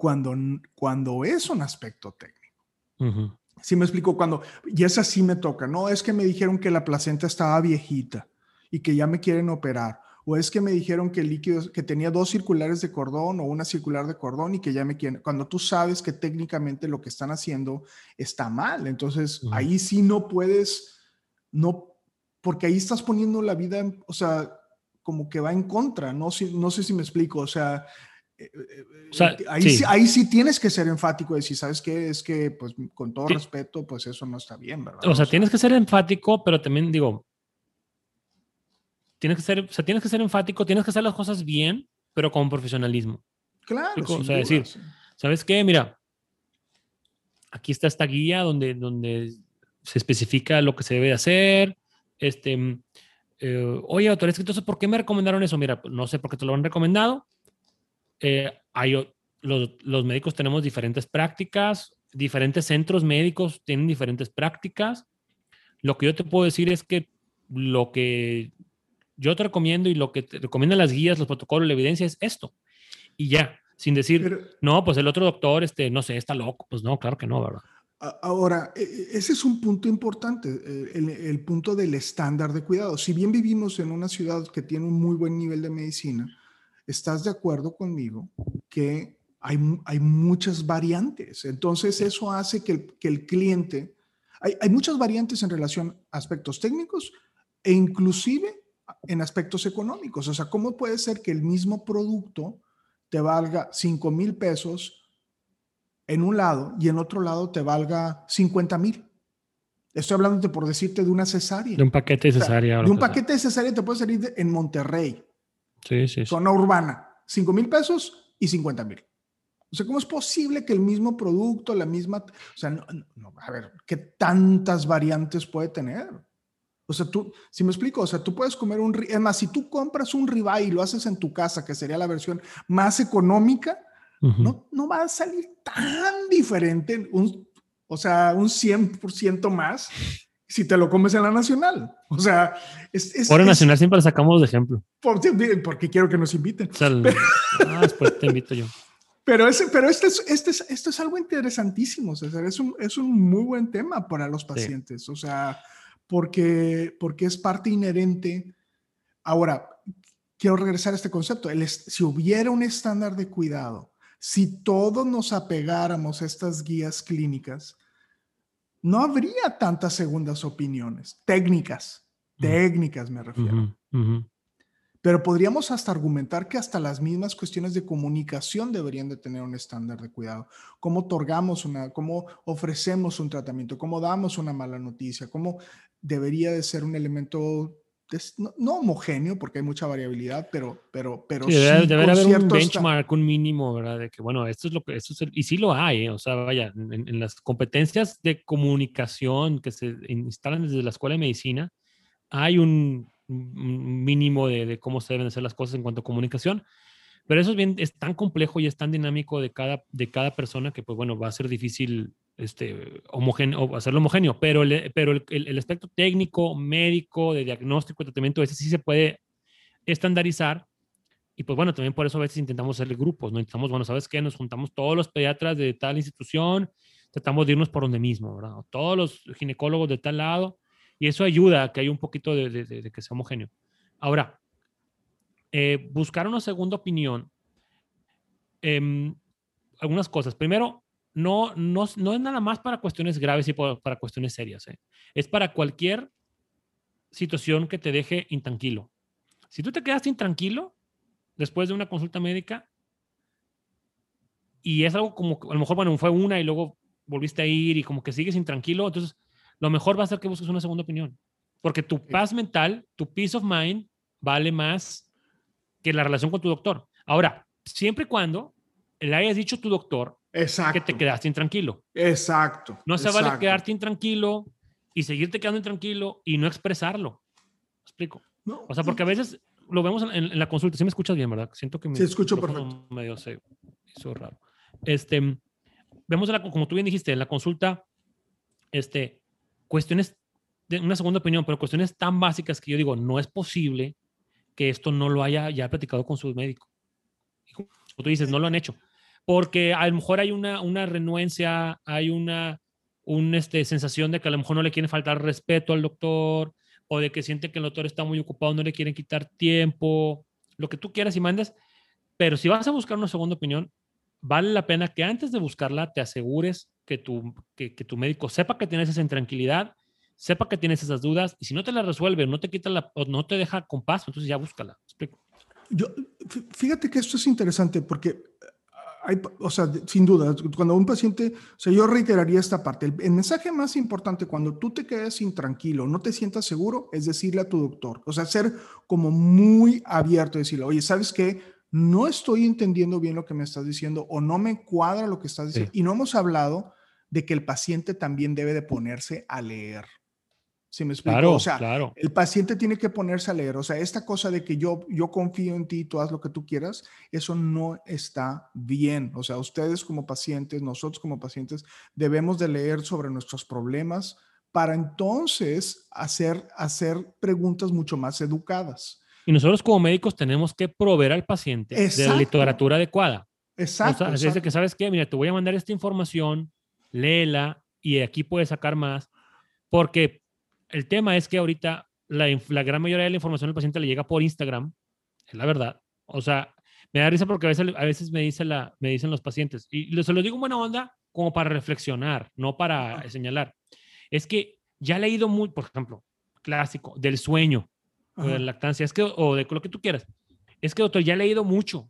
cuando, cuando es un aspecto técnico. Si me explico, cuando, y esa sí me toca, no es que me dijeron que la placenta estaba viejita y que ya me quieren operar, o es que me dijeron que el líquido, que tenía dos circulares de cordón o una circular de cordón y que ya me quieren, cuando tú sabes que técnicamente lo que están haciendo está mal, entonces ahí sí no puedes, no, porque ahí estás poniendo la vida, o sea, como que va en contra, no, no sé si me explico, o sea, eh, eh, ahí, sí. ahí, sí. tienes que ser enfático de si sabes que es que, pues con todo respeto, pues eso no está bien, ¿verdad? O sea, tienes que ser enfático, pero también digo, tienes que ser, o sea, tienes que ser enfático, tienes que hacer las cosas bien, pero con profesionalismo. Claro. O sea, decir, ¿sabes qué? Mira, aquí está esta guía donde, donde se especifica lo que se debe hacer. Este, eh, oye, autor, entonces, ¿por qué me recomendaron eso? Mira, no sé por qué te lo han recomendado. Eh, hay, los, los médicos tenemos diferentes prácticas, diferentes centros médicos tienen diferentes prácticas. Lo que yo te puedo decir es que lo que yo te recomiendo y lo que te recomiendan las guías, los protocolos, la evidencia es esto. Y ya, sin decir, no, pues el otro doctor, este, no sé, está loco. Pues no, claro que no, ¿verdad? Ahora, e, e, ese es un punto importante, eh, el, punto del estándar de cuidado. Si bien vivimos en una ciudad que tiene un muy buen nivel de medicina, ¿estás de acuerdo conmigo que hay, hay muchas variantes? Entonces, eso hace que el, que el cliente, hay, hay muchas variantes en relación a aspectos técnicos e inclusive en aspectos económicos. O sea, ¿cómo puede ser que el mismo producto te valga 5 mil pesos en un lado y en otro lado te valga 50 mil. Estoy hablando por decirte de una cesárea. De un paquete de cesárea. de un paquete de cesárea te puede salir en Monterrey. Sí, sí. Zona urbana. 5 mil pesos y 50 mil. O sea, ¿cómo es posible que el mismo producto, la misma... O sea, no, a ver, ¿qué tantas variantes puede tener? O sea, tú, si me explico, o sea, tú puedes comer un... Es más, si tú compras un ribeye y lo haces en tu casa, que sería la versión más económica, no, no va a salir tan diferente, un, o sea, un 100% más si te lo comes en la nacional. O sea, es... es nacional siempre la sacamos de ejemplo. porque quiero que nos inviten. ah, después te invito yo. Pero, ese, pero este, es, este, es, esto es algo interesantísimo, César. Es un, es un muy buen tema para los pacientes. O sea, porque, porque es parte inherente. Ahora, quiero regresar a este concepto. El, si hubiera un estándar de cuidado si todos nos apegáramos a estas guías clínicas, no habría tantas segundas opiniones, técnicas, técnicas me refiero. Pero podríamos hasta argumentar que hasta las mismas cuestiones de comunicación deberían de tener un estándar de cuidado. Cómo otorgamos una, cómo ofrecemos un tratamiento, cómo damos una mala noticia, cómo debería de ser un elemento no, homogéneo porque hay mucha variabilidad, pero, pero, pero sí, debe, haber un benchmark, un mínimo, ¿verdad? De que, bueno, esto es lo que, esto es y sí lo hay, ¿eh? o sea, vaya, en, las competencias de comunicación que se instalan desde la escuela de medicina, hay un, mínimo de, de, cómo se deben hacer las cosas en cuanto a comunicación, pero eso es bien, es tan complejo y es tan dinámico de cada, de cada persona que, pues bueno, va a ser difícil este, homogéneo, hacerlo homogéneo, pero, el, aspecto técnico, médico, de diagnóstico, tratamiento, ese sí se puede estandarizar. Y pues bueno, también por eso a veces intentamos hacer grupos, ¿no? Intentamos, bueno, ¿sabes qué? Nos juntamos todos los pediatras de tal institución, tratamos de irnos por donde mismo, ¿verdad? Todos los ginecólogos de tal lado, y eso ayuda a que haya un poquito de, que sea homogéneo. Ahora, eh, buscar una segunda opinión. Em, algunas cosas. Primero, no, no, no es nada más para cuestiones graves y para, cuestiones serias. ¿eh? Es para cualquier situación que te deje intranquilo. Si tú te quedas intranquilo después de una consulta médica y es algo como, a lo mejor, bueno, fue una y luego volviste a ir y como que sigues intranquilo, entonces lo mejor va a ser que busques una segunda opinión. Porque tu paz mental, tu peace of mind, vale más que la relación con tu doctor. Ahora, siempre y cuando le hayas dicho a tu doctor Exacto. que te quedaste intranquilo. Exacto. No se vale quedarte intranquilo y seguirte quedando intranquilo y no expresarlo. ¿Me explico? O sea, porque a veces lo vemos en, la consulta. Sí me escuchas bien, ¿verdad? Siento que me... Sí, escucho perfecto. Medio se hizo raro. Este, vemos, la, como tú bien dijiste, en la consulta, este, cuestiones de una segunda opinión, pero cuestiones tan básicas que yo digo, no es posible que esto no lo haya ya platicado con su médico. O tú dices, no lo han hecho porque a lo mejor hay una, una renuencia, hay una, una este, sensación de que a lo mejor no le quieren faltar respeto al doctor o de que siente que el doctor está muy ocupado, no le quieren quitar tiempo, lo que tú quieras y mandes. Pero si vas a buscar una segunda opinión, vale la pena que antes de buscarla te asegures que tu, que, tu médico sepa que tienes esa intranquilidad, sepa que tienes esas dudas y si no te la resuelve, no te quita la, o no te deja con paz, entonces ya búscala. Explico. Yo, fíjate que esto es interesante porque o sea, sin duda, cuando un paciente, o sea, yo reiteraría esta parte, el, mensaje más importante cuando tú te quedes intranquilo, no te sientas seguro, es decirle a tu doctor, o sea, ser como muy abierto, decirle, oye, ¿sabes qué? No estoy entendiendo bien lo que me estás diciendo o no me cuadra lo que estás diciendo. Y no hemos hablado de que el paciente también debe de ponerse a leer. ¿Sí me explico? Claro, o sea, claro. el paciente tiene que ponerse a leer. O sea, esta cosa de que yo, yo confío en ti, tú haz lo que tú quieras, eso no está bien. O sea, ustedes como pacientes, nosotros como pacientes, debemos de leer sobre nuestros problemas para entonces hacer, hacer preguntas mucho más educadas. Y nosotros como médicos tenemos que proveer al paciente de la literatura adecuada. Exacto. O sea, es que, ¿sabes qué? Mira, te voy a mandar esta información, léela, y aquí puedes sacar más, porque el tema es que ahorita la, la gran mayoría de la información del paciente le llega por Instagram, es la verdad. O sea, me da risa porque a veces, a veces me, dice la, me dicen los pacientes, y se lo digo en buena onda como para reflexionar, no para señalar. Es que ya he leído muy, por ejemplo, clásico, del sueño, o de la lactancia, es que, o de lo que tú quieras. Es que, doctor, ya he leído mucho.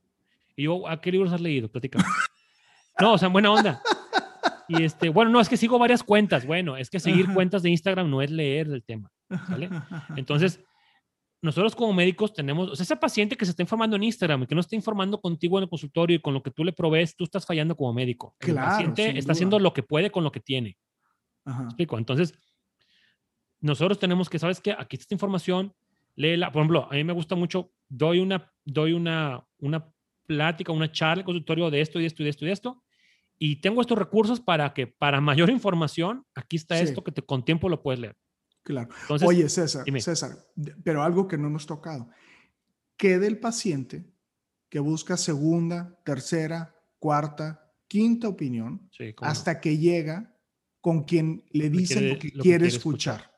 Y yo, ¿a qué libros has leído? Platícame. (laughs) no, o sea, buena onda. Y este, bueno, no, es que sigo varias cuentas. Bueno, es que seguir cuentas de Instagram no es leer el tema. ¿vale? Entonces, nosotros como médicos tenemos, o sea, ese paciente que se está informando en Instagram y que no está informando contigo en el consultorio y con lo que tú le provees, tú estás fallando como médico. El paciente está haciendo lo que puede con lo que tiene. explico? Entonces, nosotros tenemos que, ¿sabes qué? Aquí está esta información, léela. Por ejemplo, a mí me gusta mucho, doy una, doy una, una plática, una charla, consultorio de esto y esto y esto y esto. Y tengo estos recursos para que, para (laughs) mayor información, aquí está esto que te, con tiempo lo puedes leer. Claro. Oye, César, César, pero algo que no hemos tocado. ¿Qué del paciente que busca segunda, tercera, cuarta, quinta opinión hasta que llega con quien le dicen lo que, quiere, escuchar.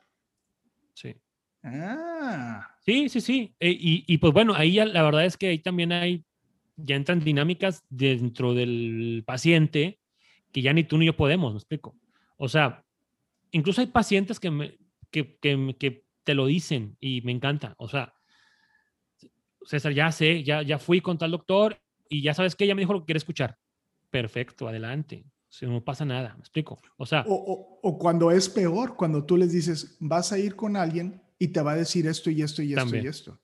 Sí. Ah. Sí, sí, sí. Eh, y, y, pues bueno, ahí la verdad es que ahí también hay, ya entran dinámicas dentro del paciente que ya ni tú ni yo podemos, me explico. O sea, incluso hay pacientes que me, que, que, que te lo dicen y me encanta. O sea, César, ya sé, ya, ya fui con tal doctor y ya sabes que ella me dijo lo que quiere escuchar. Perfecto, adelante. Si no pasa nada, me explico. O sea. O, o, cuando es peor, cuando tú les dices, vas a ir con alguien y te va a decir esto y esto y esto y esto.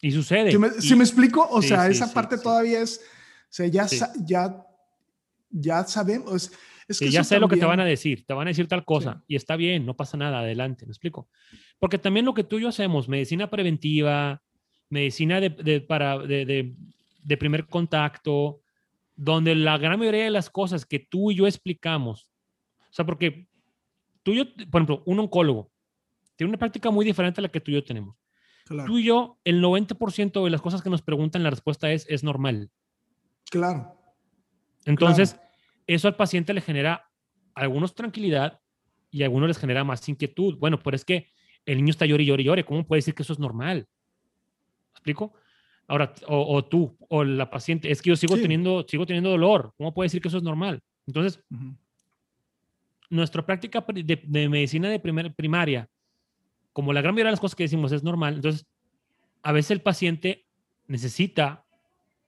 Y sucede. ¿Sí me, explico? O sea, esa parte todavía es, o sea, ya, ya, ya sabemos. Es que ya sé lo que te van a decir, te van a decir tal cosa y está bien, no pasa nada, adelante, me explico. Porque también lo que tú y yo hacemos, medicina preventiva, medicina de, para, de, de, primer contacto, donde la gran mayoría de las cosas que tú y yo explicamos, o sea, porque tú y yo, por ejemplo, un oncólogo tiene una práctica muy diferente a la que tú y yo tenemos. Tú y yo, el 90% de las cosas que nos preguntan, la respuesta es, es normal. Claro. Entonces, eso al paciente le genera a algunos tranquilidad y a algunos les genera más inquietud. Bueno, pero es que el niño está llore y llore llore. ¿Cómo puede decir que eso es normal? ¿Me explico? Ahora, o, tú, o la paciente, es que yo sigo, teniendo, sigo teniendo dolor. ¿Cómo puede decir que eso es normal? Entonces, nuestra práctica de, medicina de primer, primaria, como la gran mayoría de las cosas que decimos es normal, entonces, a veces el paciente necesita,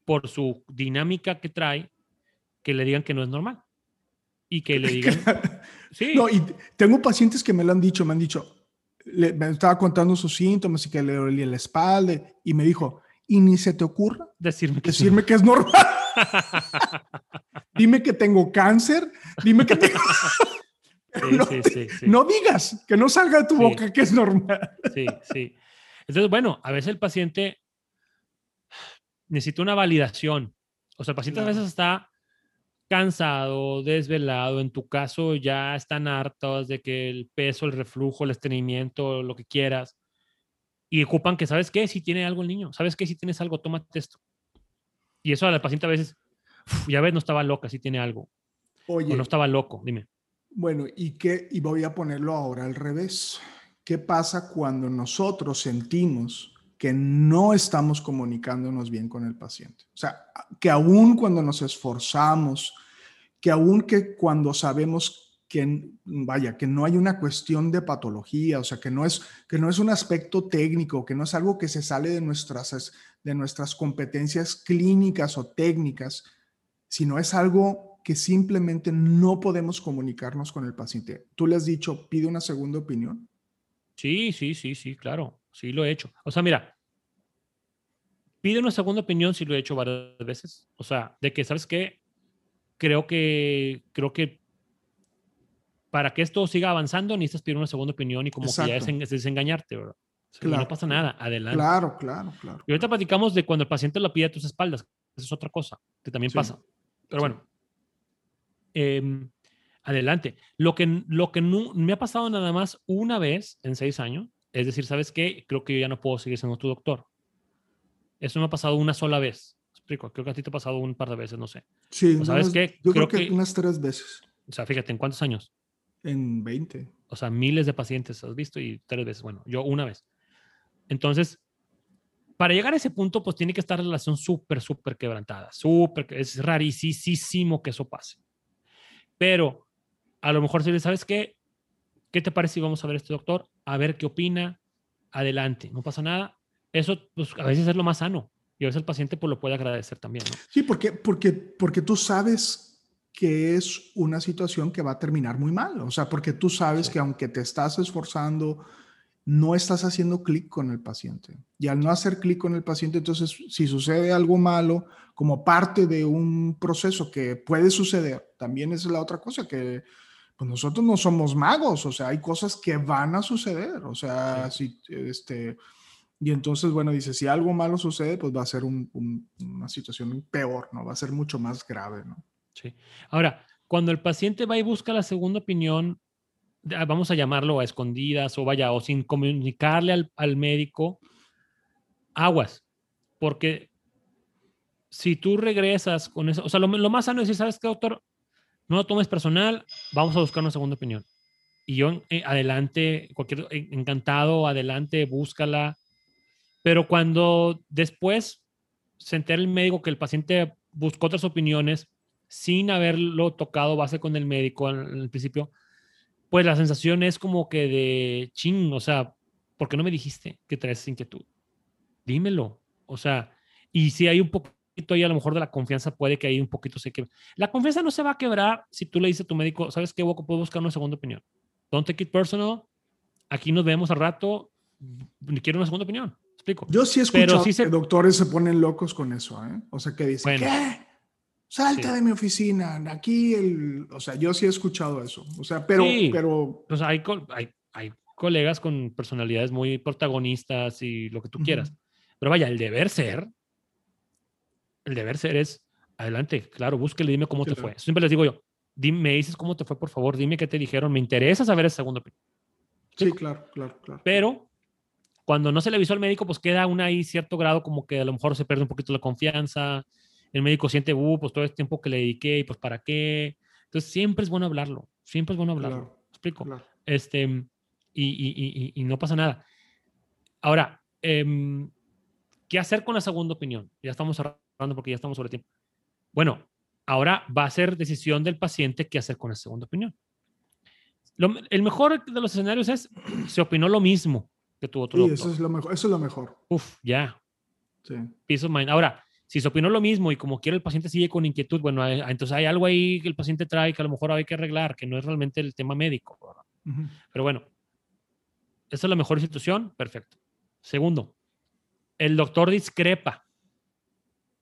por su dinámica que trae, que le digan que no es normal. Y que le (laughs) digan... sí. No, y tengo pacientes que me lo han dicho, me han dicho, le, me estaba contando sus síntomas y que le dolía la espalda y me dijo, y ni se te ocurra decirme que, decirme que es normal. (laughs) dime que tengo cáncer, dime que tengo... (laughs) (laughs) no, sí, sí, no, digas, que no salga de tu boca que es normal. sí, sí. Entonces, bueno, a veces el paciente necesita una validación. O sea, el paciente a veces está cansado, desvelado, en tu caso ya están hartos de que el peso, el reflujo, el estreñimiento, lo que quieras, y ocupan que, ¿sabes qué? Si tiene algo el niño, ¿sabes qué? Si tienes algo, tómate esto. Y eso a la paciente a veces, ya ves, no estaba loca, si tiene algo. Oye. O no estaba loco, dime. Bueno, ¿y qué? Y voy a ponerlo ahora al revés. ¿Qué pasa cuando nosotros sentimos que no estamos comunicándonos bien con el paciente. O sea, que aún cuando nos esforzamos, que aún que cuando sabemos que, vaya, que no hay una cuestión de patología, o sea, que no es, que no es un aspecto técnico, que no es algo que se sale de nuestras, de nuestras competencias clínicas o técnicas, sino es algo que simplemente no podemos comunicarnos con el paciente. Tú le has dicho, pide una segunda opinión. Sí, sí, sí, sí, claro. Sí, lo he hecho. O sea, mira, pide una segunda opinión si lo he hecho varias veces. O sea, de que, ¿sabes qué? Creo que, creo que para que esto siga avanzando necesitas pedir una segunda opinión y como que ya es, desengañarte, ¿verdad? No pasa nada, adelante. Claro, claro, claro. Y ahorita platicamos de cuando el paciente lo pide a tus espaldas. Eso es otra cosa que también pasa. Pero bueno, em, adelante. Lo que, lo que no, me ha pasado nada más una vez en seis años es decir, ¿sabes qué? Creo que yo ya no puedo seguir siendo tu doctor. Eso me ha pasado una sola vez. Explico, creo que a ti te ha pasado un par de veces, no sé. Sí, ¿sabes qué? Yo creo, que, unas tres veces. O sea, fíjate, ¿en cuántos años? En 20. O sea, miles de pacientes has visto y tres veces. Bueno, yo una vez. Entonces, para llegar a ese punto, pues tiene que estar la relación súper, súper quebrantada. Súper, es rarísimo que eso pase. Pero a lo mejor si le sabes qué, ¿qué te parece si vamos a ver a este doctor? A ver qué opina. Adelante, no pasa nada. Eso, pues a veces es lo más sano. Y a veces el paciente pues lo puede agradecer también. ¿no? Sí, porque, porque, porque tú sabes que es una situación que va a terminar muy mal. O sea, porque tú sabes que aunque te estás esforzando, no estás haciendo clic con el paciente. Y al no hacer clic con el paciente, entonces si sucede algo malo como parte de un proceso que puede suceder, también es la otra cosa que pues nosotros no somos magos, o sea, hay cosas que van a suceder, o sea, si este y entonces, bueno, dice, si algo malo sucede, pues va a ser una situación peor, ¿no? Va a ser mucho más grave, ¿no? Sí. Ahora, cuando el paciente va y busca la segunda opinión, vamos a llamarlo a escondidas o vaya, o sin comunicarle al, médico, aguas, porque si tú regresas con eso, o sea, lo, más sano es decir, ¿sabes qué, doctor? No lo tomes personal, vamos a buscar una segunda opinión. Y yo, eh, adelante, cualquier, eh, encantado, adelante, búscala. Pero cuando después se entera el médico que el paciente buscó otras opiniones sin haberlo tocado base con el médico en el principio, pues la sensación es como que de ching, o sea, ¿por qué no me dijiste que traes inquietud? Dímelo. O sea, y si hay un poquito ahí, a lo mejor de la confianza puede que ahí un poquito se quiebre. La confianza no se va a quebrar si tú le dices a tu médico, ¿sabes qué, Boco? Puedo buscar una segunda opinión. Don't take it personal. Aquí nos vemos al rato. Quiero una segunda opinión. Explico. Yo sí he escuchado que doctores se ponen locos con eso, ¿eh? O sea, que dicen, ¿qué? Salta de mi oficina, aquí el, o sea, yo sí he escuchado eso, o sea, pero, pero, pues hay, hay, hay, colegas con personalidades muy protagonistas y lo que tú quieras, pero vaya, el deber ser, el deber ser es, adelante, claro, búsquele, dime cómo te fue. Siempre les digo yo, dime, me dices cómo te fue, por favor, dime qué te dijeron, me interesa saber esa segunda opinión. Sí, claro, claro, claro. Pero cuando no se le avisó al médico, pues queda un ahí cierto grado como que a lo mejor se pierde un poquito la confianza, el médico siente, uh, pues todo este tiempo que le dediqué y pues para qué. Entonces siempre es bueno hablarlo, siempre es bueno hablarlo. explico? Este, y, y, y, no pasa nada. Ahora, em, ¿qué hacer con la segunda opinión? Ya estamos cerrando porque ya estamos sobre tiempo. Bueno, ahora va a ser decisión del paciente qué hacer con la segunda opinión. el mejor de los escenarios es, (clears throat) se opinó lo mismo que tu otro sí, Eso es lo mejor. Eso es lo mejor. Uf, ya. Sí. Peace of mind. Ahora, si se opinó lo mismo y como quiera el paciente sigue con inquietud, bueno, entonces hay algo ahí que el paciente trae que a lo mejor hay que arreglar, que no es realmente el tema médico. Pero bueno, esa es la mejor situación, perfecto. Segundo, el doctor discrepa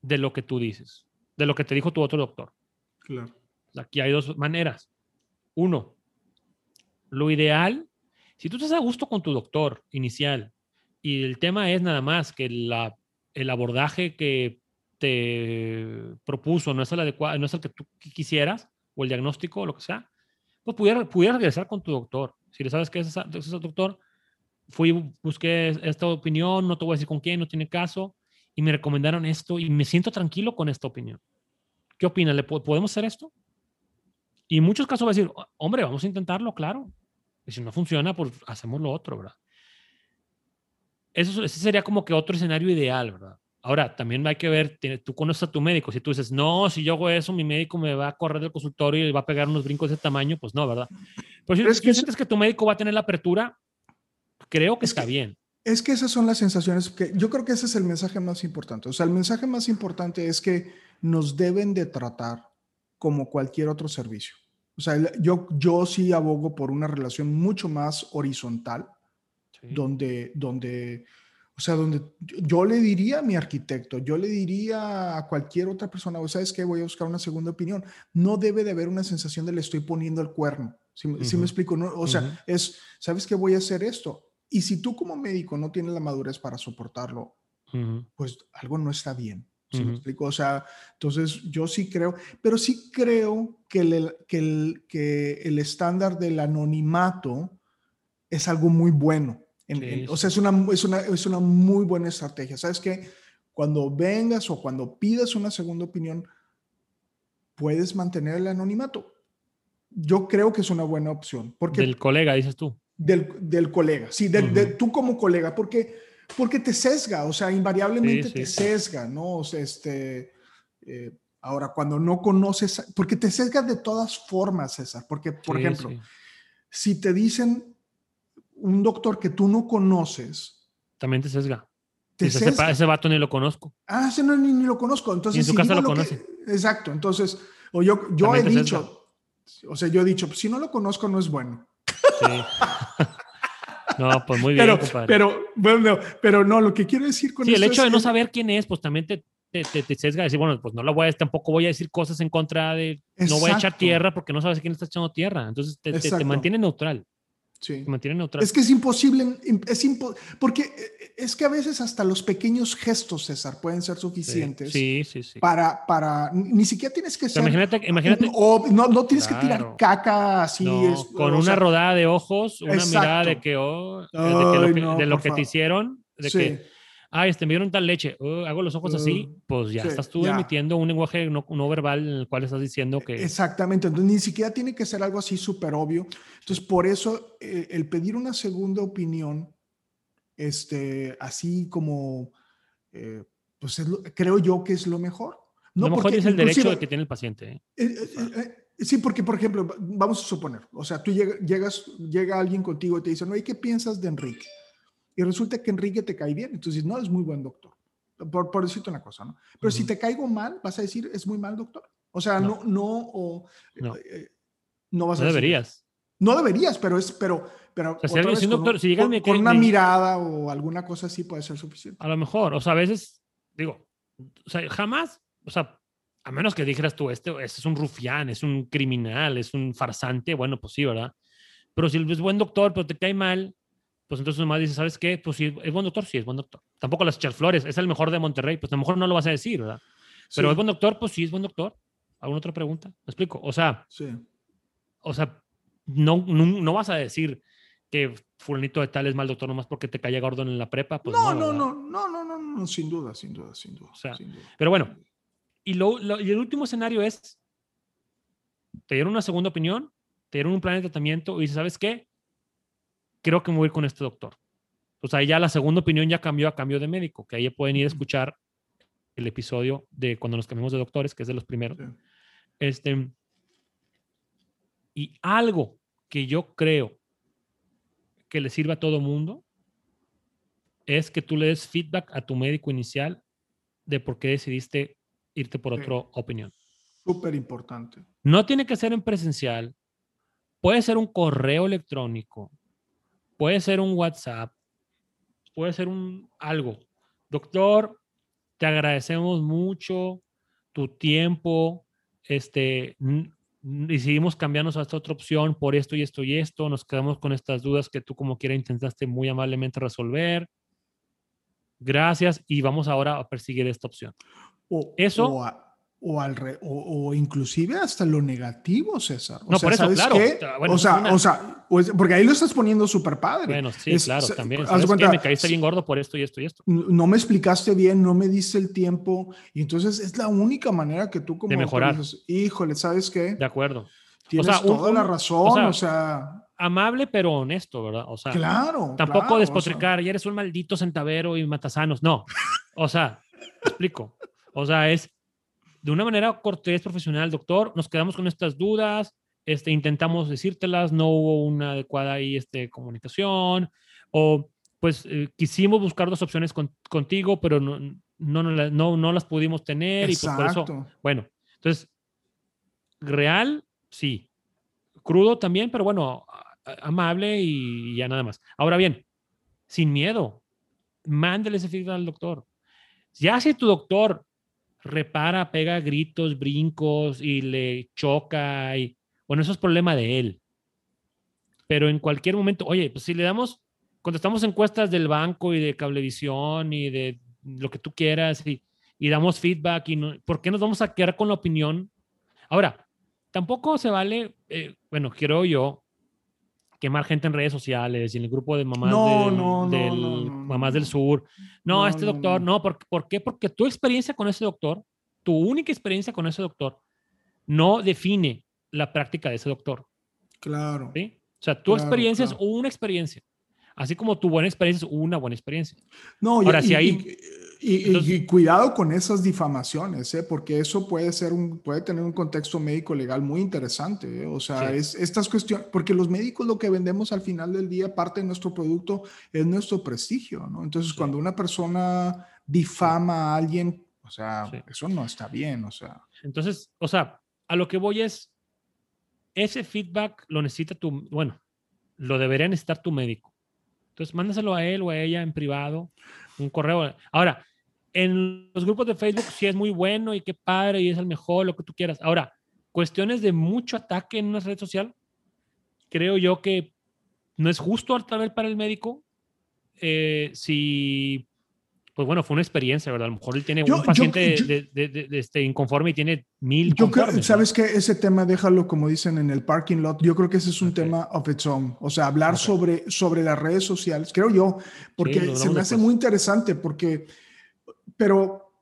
de lo que tú dices, de lo que te dijo tu otro doctor. Claro. Aquí hay dos maneras. Uno, lo ideal, si tú estás a gusto con tu doctor inicial y el tema es nada más que la, el abordaje que te propuso no es el adecuado, no es el que tú quisieras, o el diagnóstico, o lo que sea, pues pudiera, pudiera regresar con tu doctor. Si le sabes que es ese, doctor, fui, busqué esta opinión, no te voy a decir con quién, no tiene caso, y me recomendaron esto, y me siento tranquilo con esta opinión. ¿Qué opina? ¿Le podemos hacer esto? Y en muchos casos va a decir, hombre, vamos a intentarlo, claro. Y si no funciona, pues hacemos lo otro, ¿verdad? Eso, ese sería como que otro escenario ideal, ¿verdad? Ahora, también hay que ver, tú conoces a tu médico, si tú dices, no, si yo hago eso, mi médico me va a correr del consultorio y va a pegar unos brincos de tamaño, pues no, ¿verdad? Pero si, es que sientes que tu médico va a tener la apertura, creo que está bien. Es que esas son las sensaciones que yo creo que ese es el mensaje más importante. O sea, el mensaje más importante es que nos deben de tratar como cualquier otro servicio. O sea, yo, yo sí abogo por una relación mucho más horizontal, donde, donde o sea, donde yo le diría a mi arquitecto, yo le diría a cualquier otra persona, o sabes que voy a buscar una segunda opinión. No debe de haber una sensación de le estoy poniendo el cuerno. Si, me explico, ¿no? o sea, es, ¿sabes que voy a hacer esto? Y si tú como médico no tienes la madurez para soportarlo, pues algo no está bien. ¿Sí me explico? O sea, entonces yo sí creo, pero sí creo que el, que el, que el estándar del anonimato es algo muy bueno o sea, es una, es, una, es una muy buena estrategia. ¿Sabes qué? Cuando vengas o cuando pidas una segunda opinión, puedes mantener el anonimato. yo creo que es una buena opción. Porque, del colega, dices tú. Del, del colega, sí, de, tú como colega, porque, porque te sesga, o sea, invariablemente te sesga, ¿no? O sea, este, eh, ahora, cuando no conoces, porque te sesga de todas formas, César, porque, por ejemplo, si te dicen un doctor que tú no conoces. También te sesga. ese, ese, vato ni lo conozco. Ah, ese no, ni, lo conozco. Entonces, en su casa lo, conoce. exacto. Entonces, o yo, yo he dicho, o sea, yo he dicho, si no lo conozco, no es bueno. Sí. (laughs) No, pues muy bien, pero, Pero, bueno, pero no, lo que quiero decir con sí, el hecho de no saber quién es, pues también te, te, te, sesga decir, bueno, pues no lo voy a, tampoco voy a decir cosas en contra de, no voy a echar tierra porque no sabes quién está echando tierra. Entonces te, te mantiene neutral. Sí. mantiene neutral. Es que es imposible, es impo porque eh, es que a veces hasta los pequeños gestos, César, pueden ser suficientes sí, sí, sí, para, para, ni siquiera tienes que ser... Imagínate, imagínate... O no, no tienes que tirar caca así. con una rodada de ojos, una mirada de que, oh, de, lo que, te hicieron, de que ay, este, me dieron tal leche, uh, hago los ojos así, uh, pues ya estás tú emitiendo un lenguaje no, verbal en el cual estás diciendo que... Exactamente, entonces ni siquiera tiene que ser algo así súper obvio. Entonces, por eso eh, el pedir una segunda opinión, este, así como, eh, pues creo yo que es lo mejor. No lo mejor es el derecho que tiene el paciente. ¿eh? sí, porque, por ejemplo, vamos a suponer, o sea, tú llegas, llega alguien contigo y te dice, no, ¿y qué piensas de Enrique? Y resulta que Enrique te cae bien. Entonces, no, es muy buen doctor. Por, por decirte una cosa, ¿no? Pero si te caigo mal, vas a decir, es muy mal doctor. O sea, no, no, o, no. Eh, no vas a deberías. No deberías, pero es, pero, pero o sea, si, doctor, si con, con una mirada o alguna cosa así puede ser suficiente. A lo mejor, o sea, a veces, digo, o sea, jamás, o sea, a menos que dijeras tú, este, este, es un rufián, es un criminal, es un farsante, bueno, pues sí, ¿verdad? Pero si es buen doctor, pero te cae mal, pues entonces nomás dice, ¿sabes qué? Pues si es buen doctor, sí es buen doctor. Tampoco las echar flores, es el mejor de Monterrey, pues a lo mejor no lo vas a decir, ¿verdad? Pero es buen doctor, pues sí es buen doctor. ¿Alguna otra pregunta? ¿Me explico? O sea, sí. o sea, no, no, vas a decir que fulanito de tal es mal doctor nomás porque te caía Gordon en la prepa. Pues no, no, no, no, no, no, no, sin duda, sin duda, sin duda. O sea, Pero bueno, y, lo, y el último escenario es, te dieron una segunda opinión, te dieron un plan de tratamiento y dices, ¿sabes qué? Creo que me voy a ir con este doctor. O sea, ya la segunda opinión ya cambió a cambio de médico, que ahí pueden ir a escuchar el episodio de cuando nos cambiamos de doctores, que es de los primeros. Este, y algo que yo creo que le sirve a todo mundo es que tú le des feedback a tu médico inicial de por qué decidiste irte por otra opinión. Súper importante. No tiene que ser en presencial, puede ser un correo electrónico, Puede ser un WhatsApp, puede ser un algo. Doctor, te agradecemos mucho tu tiempo. Este, decidimos cambiarnos a esta otra opción por esto y esto y esto. Nos quedamos con estas dudas que tú como quiera intentaste muy amablemente resolver. Gracias y vamos ahora a perseguir esta opción. O, Eso o, al o, inclusive hasta lo negativo, César. O no, sea, por eso, ¿sabes claro. Qué? o sea, o sea, porque ahí lo estás poniendo súper padre. Bueno, sí, claro, también. ¿Sabes cuenta, me caíste bien gordo por esto y esto y esto. No me explicaste bien, no me diste el tiempo. Y entonces es la única manera que tú como... De mejorar. Híjole, ¿sabes qué? De acuerdo. Tienes o sea, toda la razón, o sea, Amable pero honesto, ¿verdad? O sea, claro. Tampoco despotricar, y eres un maldito centavero y matasanos. No. O sea, explico. O sea, es de una manera cortés, profesional, doctor, nos quedamos con estas dudas, este, intentamos decírtelas, no hubo una adecuada ahí, este, comunicación, o pues eh, quisimos buscar dos opciones contigo, pero no, no, no, no, las pudimos tener y pues por eso, bueno, entonces, real, sí, crudo también, pero bueno, amable y ya nada más. Ahora bien, sin miedo, mándele ese feedback al doctor. Ya si tu doctor repara, pega gritos, brincos y le choca. Y, bueno, eso es problema de él. Pero en cualquier momento, oye, pues si le damos, contestamos encuestas del banco y de cablevisión y de lo que tú quieras y, y damos feedback, y no, ¿por qué nos vamos a quedar con la opinión? Ahora, tampoco se vale, eh, bueno, creo yo, quemar gente en redes sociales y en el grupo de mamás, del, mamás del sur. No, este doctor, no, ¿por, ¿por qué? Porque tu experiencia con ese doctor, tu única experiencia con ese doctor, no define la práctica de ese doctor. Claro. ¿sí? O sea, tu experiencia es una experiencia. Así como tu buena experiencia es una buena experiencia. No, Ahora, y, si hay... Y, cuidado con esas difamaciones, ¿eh? porque eso puede, ser un, puede tener un contexto médico legal muy interesante. ¿eh? O sea, es, estas cuestiones, porque los médicos lo que vendemos al final del día, parte de nuestro producto, es nuestro prestigio. ¿no? Entonces, cuando una persona difama a alguien, o sea, eso no está bien. O sea. Entonces, o sea, a lo que voy es, ese feedback lo necesita tu, bueno, lo debería necesitar tu médico. Entonces, mándaselo a él o a ella en privado, un correo. Ahora, en los grupos de Facebook sí es muy bueno y qué padre y es el mejor, lo que tú quieras. Ahora, cuestiones de mucho ataque en una red social, creo yo que no es justo tal vez para el médico eh, si pues bueno, fue una experiencia, ¿verdad? A lo mejor él tiene un paciente de, este, inconforme y tiene mil. Yo creo, sabes que ese tema déjalo como dicen en el parking lot. Yo creo que ese es un tema of its own. O sea, hablar sobre, sobre las redes sociales, creo yo, porque se me hace muy interesante, porque, pero,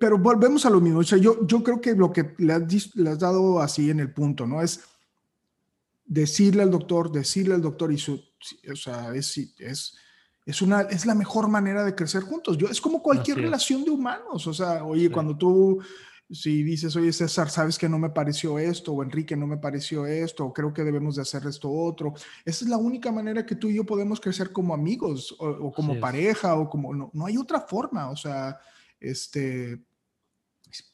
pero volvemos a lo mismo. O sea, yo, yo creo que lo que le has, le has dado así en el punto, ¿no? Es decirle al doctor, decirle al doctor y su, o sea, es, es es, una, es la mejor manera de crecer juntos. Yo, es como cualquier relación de humanos. O sea, oye, cuando tú, si dices, oye, César, sabes que no me pareció esto, o Enrique, no me pareció esto, o creo que debemos de hacer esto otro. Esa es la única manera que tú y yo podemos crecer como amigos, o, como pareja, o como, no, no hay otra forma. O sea, este,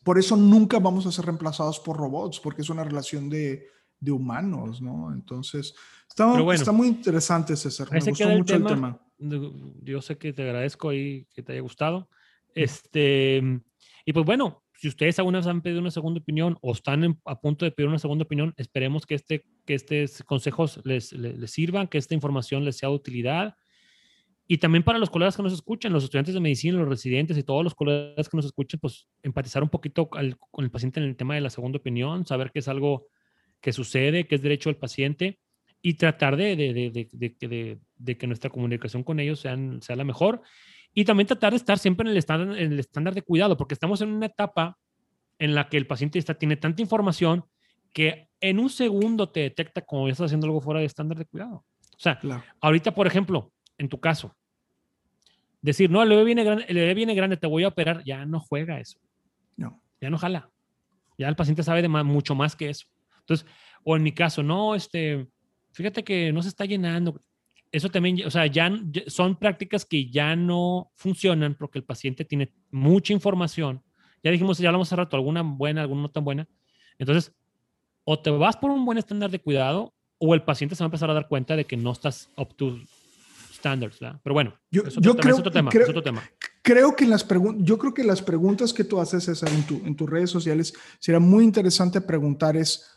por eso nunca vamos a ser reemplazados por robots, porque es una relación de, de humanos, ¿no? Entonces, está, está muy interesante, César. Me gustó mucho el tema yo sé que te agradezco y que te haya gustado. Este, y pues bueno, si ustedes alguna vez han pedido una segunda opinión o están a punto de pedir una segunda opinión, esperemos que, este, que estos consejos les, les, sirvan, que esta información les sea de utilidad. Y también para los colegas que nos escuchan, los estudiantes de medicina, los residentes y todos los colegas que nos escuchen, pues empatizar un poquito con el paciente en el tema de la segunda opinión, saber que es algo que sucede, que es derecho del paciente y tratar de, de, de, de, que nuestra comunicación con ellos sean, sea la mejor. Y también tratar de estar siempre en el, estándar, en el estándar de cuidado, porque estamos en una etapa en la que el paciente está, tiene tanta información que en un segundo te detecta como ya estás haciendo algo fuera de estándar de cuidado. O sea, ahorita, por ejemplo, en tu caso, decir, no, el bebé, viene grande, el bebé viene grande, te voy a operar, ya no juega eso. No. Ya no jala. Ya el paciente sabe de mucho más que eso. Entonces, o en mi caso, no, este, fíjate que no se está llenando. Eso también, o sea, ya son prácticas que ya no funcionan porque el paciente tiene mucha información. Ya dijimos, ya hablamos hace rato, alguna buena, alguna no tan buena. Entonces, o te vas por un buen estándar de cuidado o el paciente se va a empezar a dar cuenta de que no estás up to standards, Pero bueno, yo, creo, es otro tema, creo, otro tema. Creo que las yo creo que las preguntas que tú haces César, en, tu, en tus redes sociales sería muy interesante preguntar es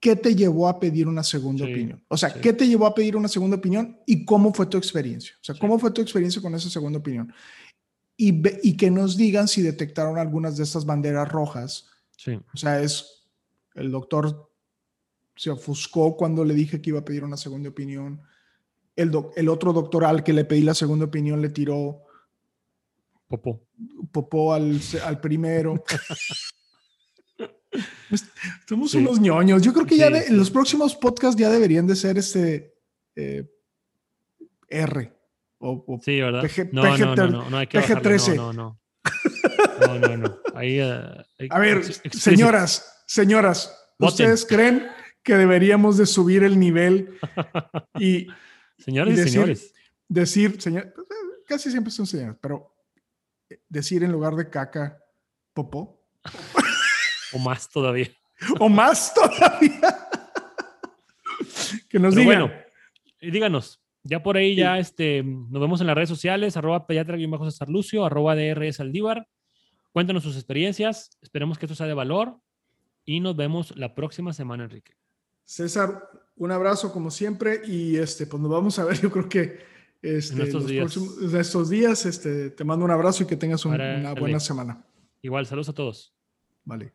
¿qué te llevó a pedir una segunda opinión? O sea, ¿qué te llevó a pedir una segunda opinión y cómo fue tu experiencia? O sea, ¿cómo fue tu experiencia con esa segunda opinión? Y, y que nos digan si detectaron algunas de estas banderas rojas. Sí. O sea, es el doctor se ofuscó cuando le dije que iba a pedir una segunda opinión. El, el otro doctor al que le pedí la segunda opinión le tiró popó, popó al, al primero. (laughs) Somos unos ñoños. Yo creo que ya en los próximos podcasts ya deberían de ser este eh, R. O, sí, ¿verdad? PG, no, no, no, no, hay que 13 no, no, no. No, no, Ahí, eh, A ver, señoras, señoras, ¿ustedes creen que deberíamos de subir el nivel (laughs) y... Señores y, decir, señores. Decir, señor, casi siempre son señores, pero decir en lugar de caca, popó. O más todavía. o más todavía. (laughs) que nos digan. Bueno, díganos. Ya por ahí ya este, nos vemos en las redes sociales, arroba pediatra-cesar Lucio, arroba DRS Aldívar. Cuéntanos sus experiencias. Esperemos que esto sea de valor. Y nos vemos la próxima semana, Enrique. César, un abrazo como siempre. Y este, pues nos vamos a ver, (laughs) yo creo que este, en estos días, estos días este, te mando un abrazo y que tengas una buena semana. Igual, saludos a todos. Vale.